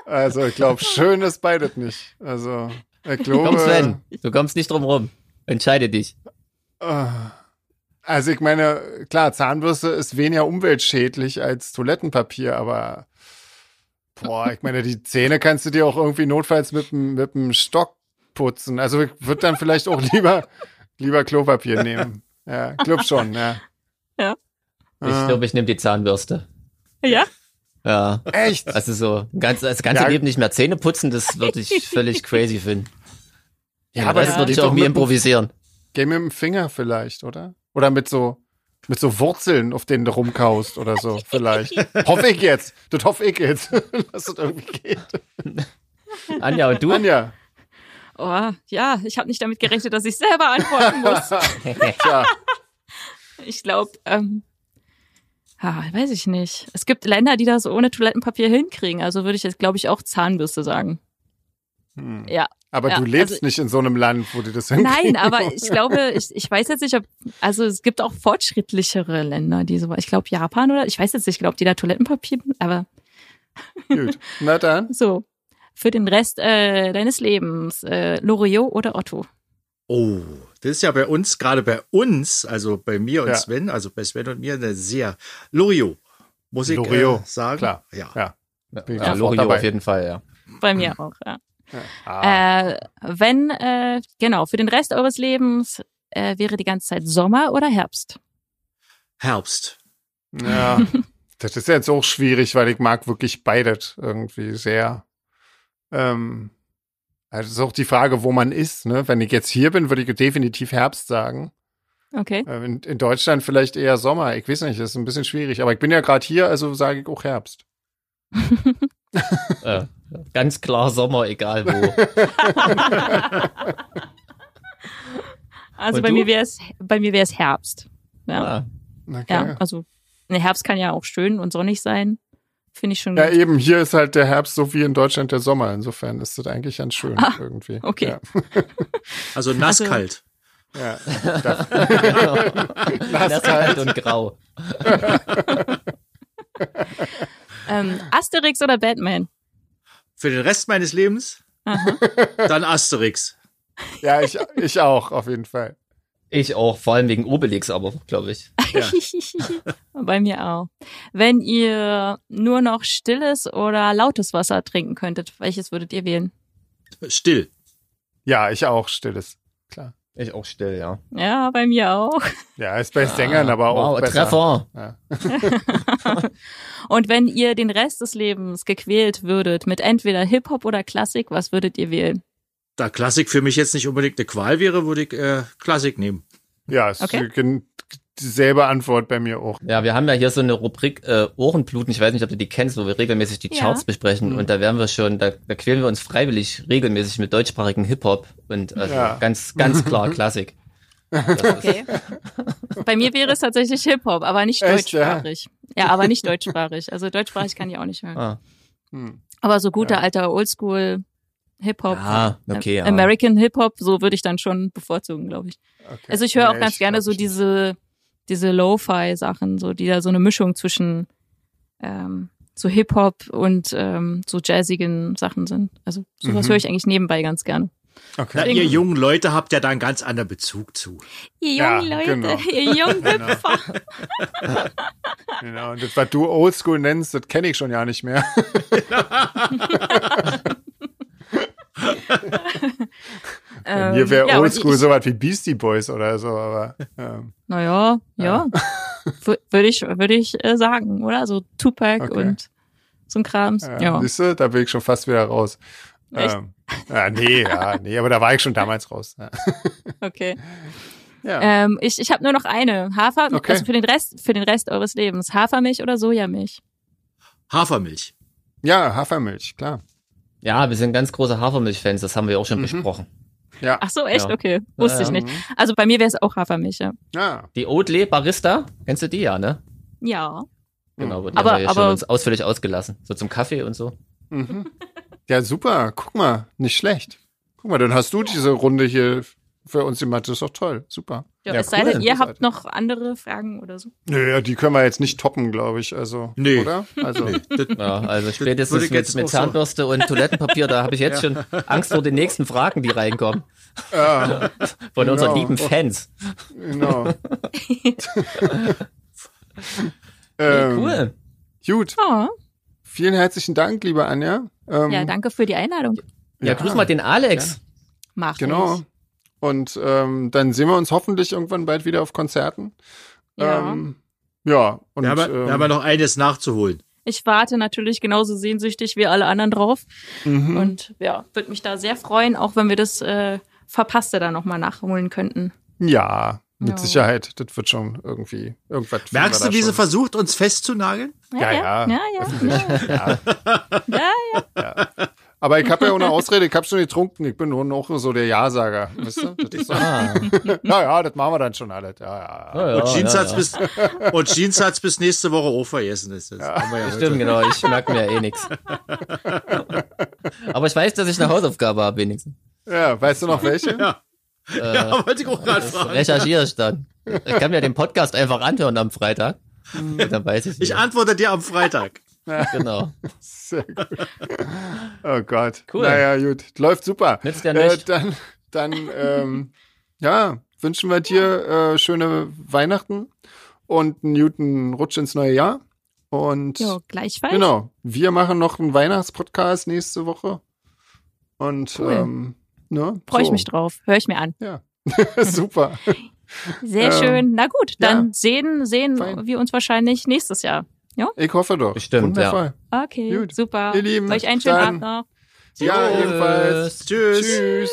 also ich glaube, schön ist beides nicht. Also ich glaube. Komm, Sven, du kommst nicht drum rum. Entscheide dich. äh, Also ich meine, klar, Zahnbürste ist weniger umweltschädlich als Toilettenpapier, aber boah, ich meine, die Zähne kannst du dir auch irgendwie notfalls mit dem mit dem Stock putzen. Also ich würde dann vielleicht auch lieber lieber Klopapier nehmen. Ja, glaub schon, ja. Ja. Ich Ah. glaube, ich nehme die Zahnbürste. Ja? Ja. Echt? Also so, ganz, das ganze Ja. Leben nicht mehr Zähne putzen, das würde ich völlig crazy finden. Ja, aber das das würde ich auch doch mir mit dem- improvisieren. Geh mit dem Finger vielleicht, oder? Oder mit so, mit so Wurzeln, auf denen du rumkaust oder so, vielleicht. hoffe ich jetzt. Das hoffe ich jetzt, dass das irgendwie geht. Anja, und du? Anja. Oh, ja, ich habe nicht damit gerechnet, dass ich selber antworten muss. Tja, Ich glaube, ähm, ah, weiß ich nicht. Es gibt Länder, die das ohne Toilettenpapier hinkriegen. Also würde ich jetzt, glaube ich, auch Zahnbürste sagen. hm. Ja. Aber Ja, du lebst also- nicht in so einem Land, wo du das Nein, hinkriegen. aber ich glaube, ich, ich weiß jetzt nicht, ob, also es gibt auch fortschrittlichere Länder, die so, ich glaube Japan oder, ich weiß jetzt nicht, ich glaube, die da Toilettenpapier, aber Gut. Na dann. so. Für den Rest äh, deines Lebens, äh, Loriot oder Otto? Oh, das ist ja bei uns, gerade bei uns, also bei mir und Ja. Sven, also bei Sven und mir, eine sehr Loriot, muss ich Loriot, äh, sagen. klar. Ja. Ja. Ja, Bin ja, Loriot auf jeden Fall, ja. Bei mir auch, ja. Ah. Äh, wenn, äh, genau, für den Rest eures Lebens äh, wäre die ganze Zeit Sommer oder Herbst? Herbst. Ja. Das ist jetzt auch schwierig, weil ich mag wirklich beides irgendwie sehr. Ähm, also es ist auch die Frage, wo man ist. Ne? Wenn ich jetzt hier bin, würde ich definitiv Herbst sagen. Okay. Äh, In, in Deutschland vielleicht eher Sommer. Ich weiß nicht, das ist ein bisschen schwierig. Aber ich bin ja gerade hier, also sage ich auch Herbst. Äh, ganz klar Sommer, egal wo. Also Und bei du? mir wäre es bei mir wäre es Herbst. Ja. Ah, Okay. Ja, also der Herbst kann ja auch schön und sonnig sein. Finde ich schon Ja, gut. eben, hier ist halt der Herbst so wie in Deutschland der Sommer. Insofern ist das eigentlich ganz schön Ah, irgendwie. okay. Ja. Also nasskalt. ja. Das, das ist kalt und grau. Ähm, Asterix oder Batman? Für den Rest meines Lebens, Aha. dann Asterix. ja, ich, ich auch, auf jeden Fall. Ich auch, vor allem wegen Obelix, aber glaube ich. Ja. Bei mir auch. Wenn ihr nur noch stilles oder lautes Wasser trinken könntet, welches würdet ihr wählen? Still. Ja, ich auch, stilles. Klar. Ich auch still, ja. Ja, bei mir auch. Ja, ist bei Sängern aber auch wow, besser. Treffer. Ja. Und wenn ihr den Rest des Lebens gequält würdet mit entweder Hip-Hop oder Klassik, was würdet ihr wählen? Da Klassik für mich jetzt nicht unbedingt eine Qual wäre, würde ich äh, Klassik nehmen. Ja, ist Okay. dieselbe Antwort bei mir auch. Ja, wir haben ja hier so eine Rubrik äh, Ohrenbluten, ich weiß nicht, ob du die kennst, wo wir regelmäßig die Ja. Charts besprechen und da werden wir schon, da, da quälen wir uns freiwillig regelmäßig mit deutschsprachigen Hip-Hop und also Ja. ganz, ganz klar Klassik. Okay. Bei mir wäre es tatsächlich Hip-Hop, aber nicht Echt, ja? deutschsprachig. Ja? aber nicht deutschsprachig. Also deutschsprachig kann ich auch nicht hören. Ah. Hm. Aber so guter Ja. alter Oldschool Hip-Hop. Ja, okay, ja. American Hip-Hop, so würde ich dann schon bevorzugen, glaube ich. Okay. Also ich höre auch Nee, ganz gerne so diese, diese Lo-Fi-Sachen, so die da so eine Mischung zwischen ähm, so Hip-Hop und ähm, so jazzigen Sachen sind. Also sowas Mhm. höre ich eigentlich nebenbei ganz gerne. Okay. Na, ihr jungen Leute habt ja da einen ganz anderen Bezug zu. Ihr Ja, jungen Leute, genau. ihr jungen Hüpfer. Genau. Und das, was du Oldschool nennst, das kenne ich schon ja nicht mehr. Ähm, Hier wäre ja, Oldschool sowas wie Beastie Boys oder so, aber ähm, Naja, ja. Wür- Würde ich, würde ich äh, sagen, oder? So Tupac Okay. und so ein Krams. ja. Ja. siehst du, da bin ich schon fast wieder raus. Echt? Ähm, ja, nee, ja, nee, aber da war ich schon damals raus. Ja. Okay. ja. Ähm, ich ich habe nur noch eine. Hafer, Okay. also für den Rest, für den Rest eures Lebens. Hafermilch oder Sojamilch? Hafermilch. ja, Hafermilch, klar. Ja, wir sind ganz große Hafermilch-Fans, das haben wir auch schon Mhm. besprochen. Ja. Ach so, echt? Ja. Okay. Wusste ich nicht. Also bei mir wäre es auch Hafermilch, ja. Ja. Die Oatly Barista, kennst du die ja, ne? Ja. Genau, die Aber- haben wir ja schon aber- uns ausführlich ausgelassen. So zum Kaffee und so. Mhm. Ja, super. Guck mal, nicht schlecht. Guck mal, dann hast du diese Runde hier für uns gemacht. Das ist doch toll. Super. ja, Ja, es sei cool. denn, ihr habt noch andere Fragen oder so. Nö, die können wir jetzt nicht toppen, glaube ich. Also, Nee. oder? Also, Das, Ja, also spätestens mit, jetzt mit auch so- Zahnbürste und Toilettenpapier, da habe ich jetzt schon Angst vor den nächsten Fragen, die reinkommen. ja, Von unseren Genau. lieben Fans. genau. Ähm, cool. Gut. Oh, Vielen herzlichen Dank, liebe Anja. Ähm, ja, danke für die Einladung. Ja, grüß mal den Alex. Mach Genau. ich. Und ähm, dann sehen wir uns hoffentlich irgendwann bald wieder auf Konzerten. Ja. Ähm, ja, und wir, haben, ja- ähm, wir haben ja noch eines nachzuholen. Ich warte natürlich genauso sehnsüchtig wie alle anderen drauf. mhm. Und ja, würde mich da sehr freuen, auch wenn wir das äh, Verpasste dann nochmal nachholen könnten. ja, mit Ja. Sicherheit. Das wird schon irgendwie irgendwas. Merkst du, da wie sie versucht, uns festzunageln? Ja, ja. Ja, ja. Ja. ja, Aber ich habe ja auch eine Ausrede, ich habe schon getrunken, ich bin nur noch so der Ja-Sager. Weißt du? Das ist so, Ah, ja, ja, das machen wir dann schon alles. Ja, ja. ja, und Jeans ja, hat's ja. bis und Jeans hat's bis nächste Woche auch vergessen. Das, das ja heute. Stimmt, genau, ich merke mir eh nix. Aber ich weiß, dass ich eine Hausaufgabe habe, wenigstens. Ja, weißt du noch welche? Ja. ja, wollte ich auch gerade fragen. Recherchiere ich dann. Ich kann mir den Podcast einfach anhören am Freitag. Und dann weiß ich Ich antworte dir am Freitag. Genau. Sehr gut. Oh Gott. Cool. Naja, gut. Läuft super. Nützt ja Äh, nicht. dann, dann, ähm, ja, wünschen wir dir äh, schöne Weihnachten und einen guten Rutsch ins neue Jahr. Und Jo, gleichfalls. genau, wir machen noch einen Weihnachtspodcast nächste Woche. Und Cool. ähm, ne, Freue ich so. mich drauf. Höre ich mir an. Ja, super. Sehr Ähm, schön. Na gut, dann ja. sehen, sehen Fein. wir uns wahrscheinlich nächstes Jahr. Ich hoffe doch. Bestimmt, ja. Wundervoll. Okay, Gut. super. Ihr Lieben, Euch einen schönen dann- Abend noch. Ja, Tschüss. ebenfalls. Tschüss. Tschüss.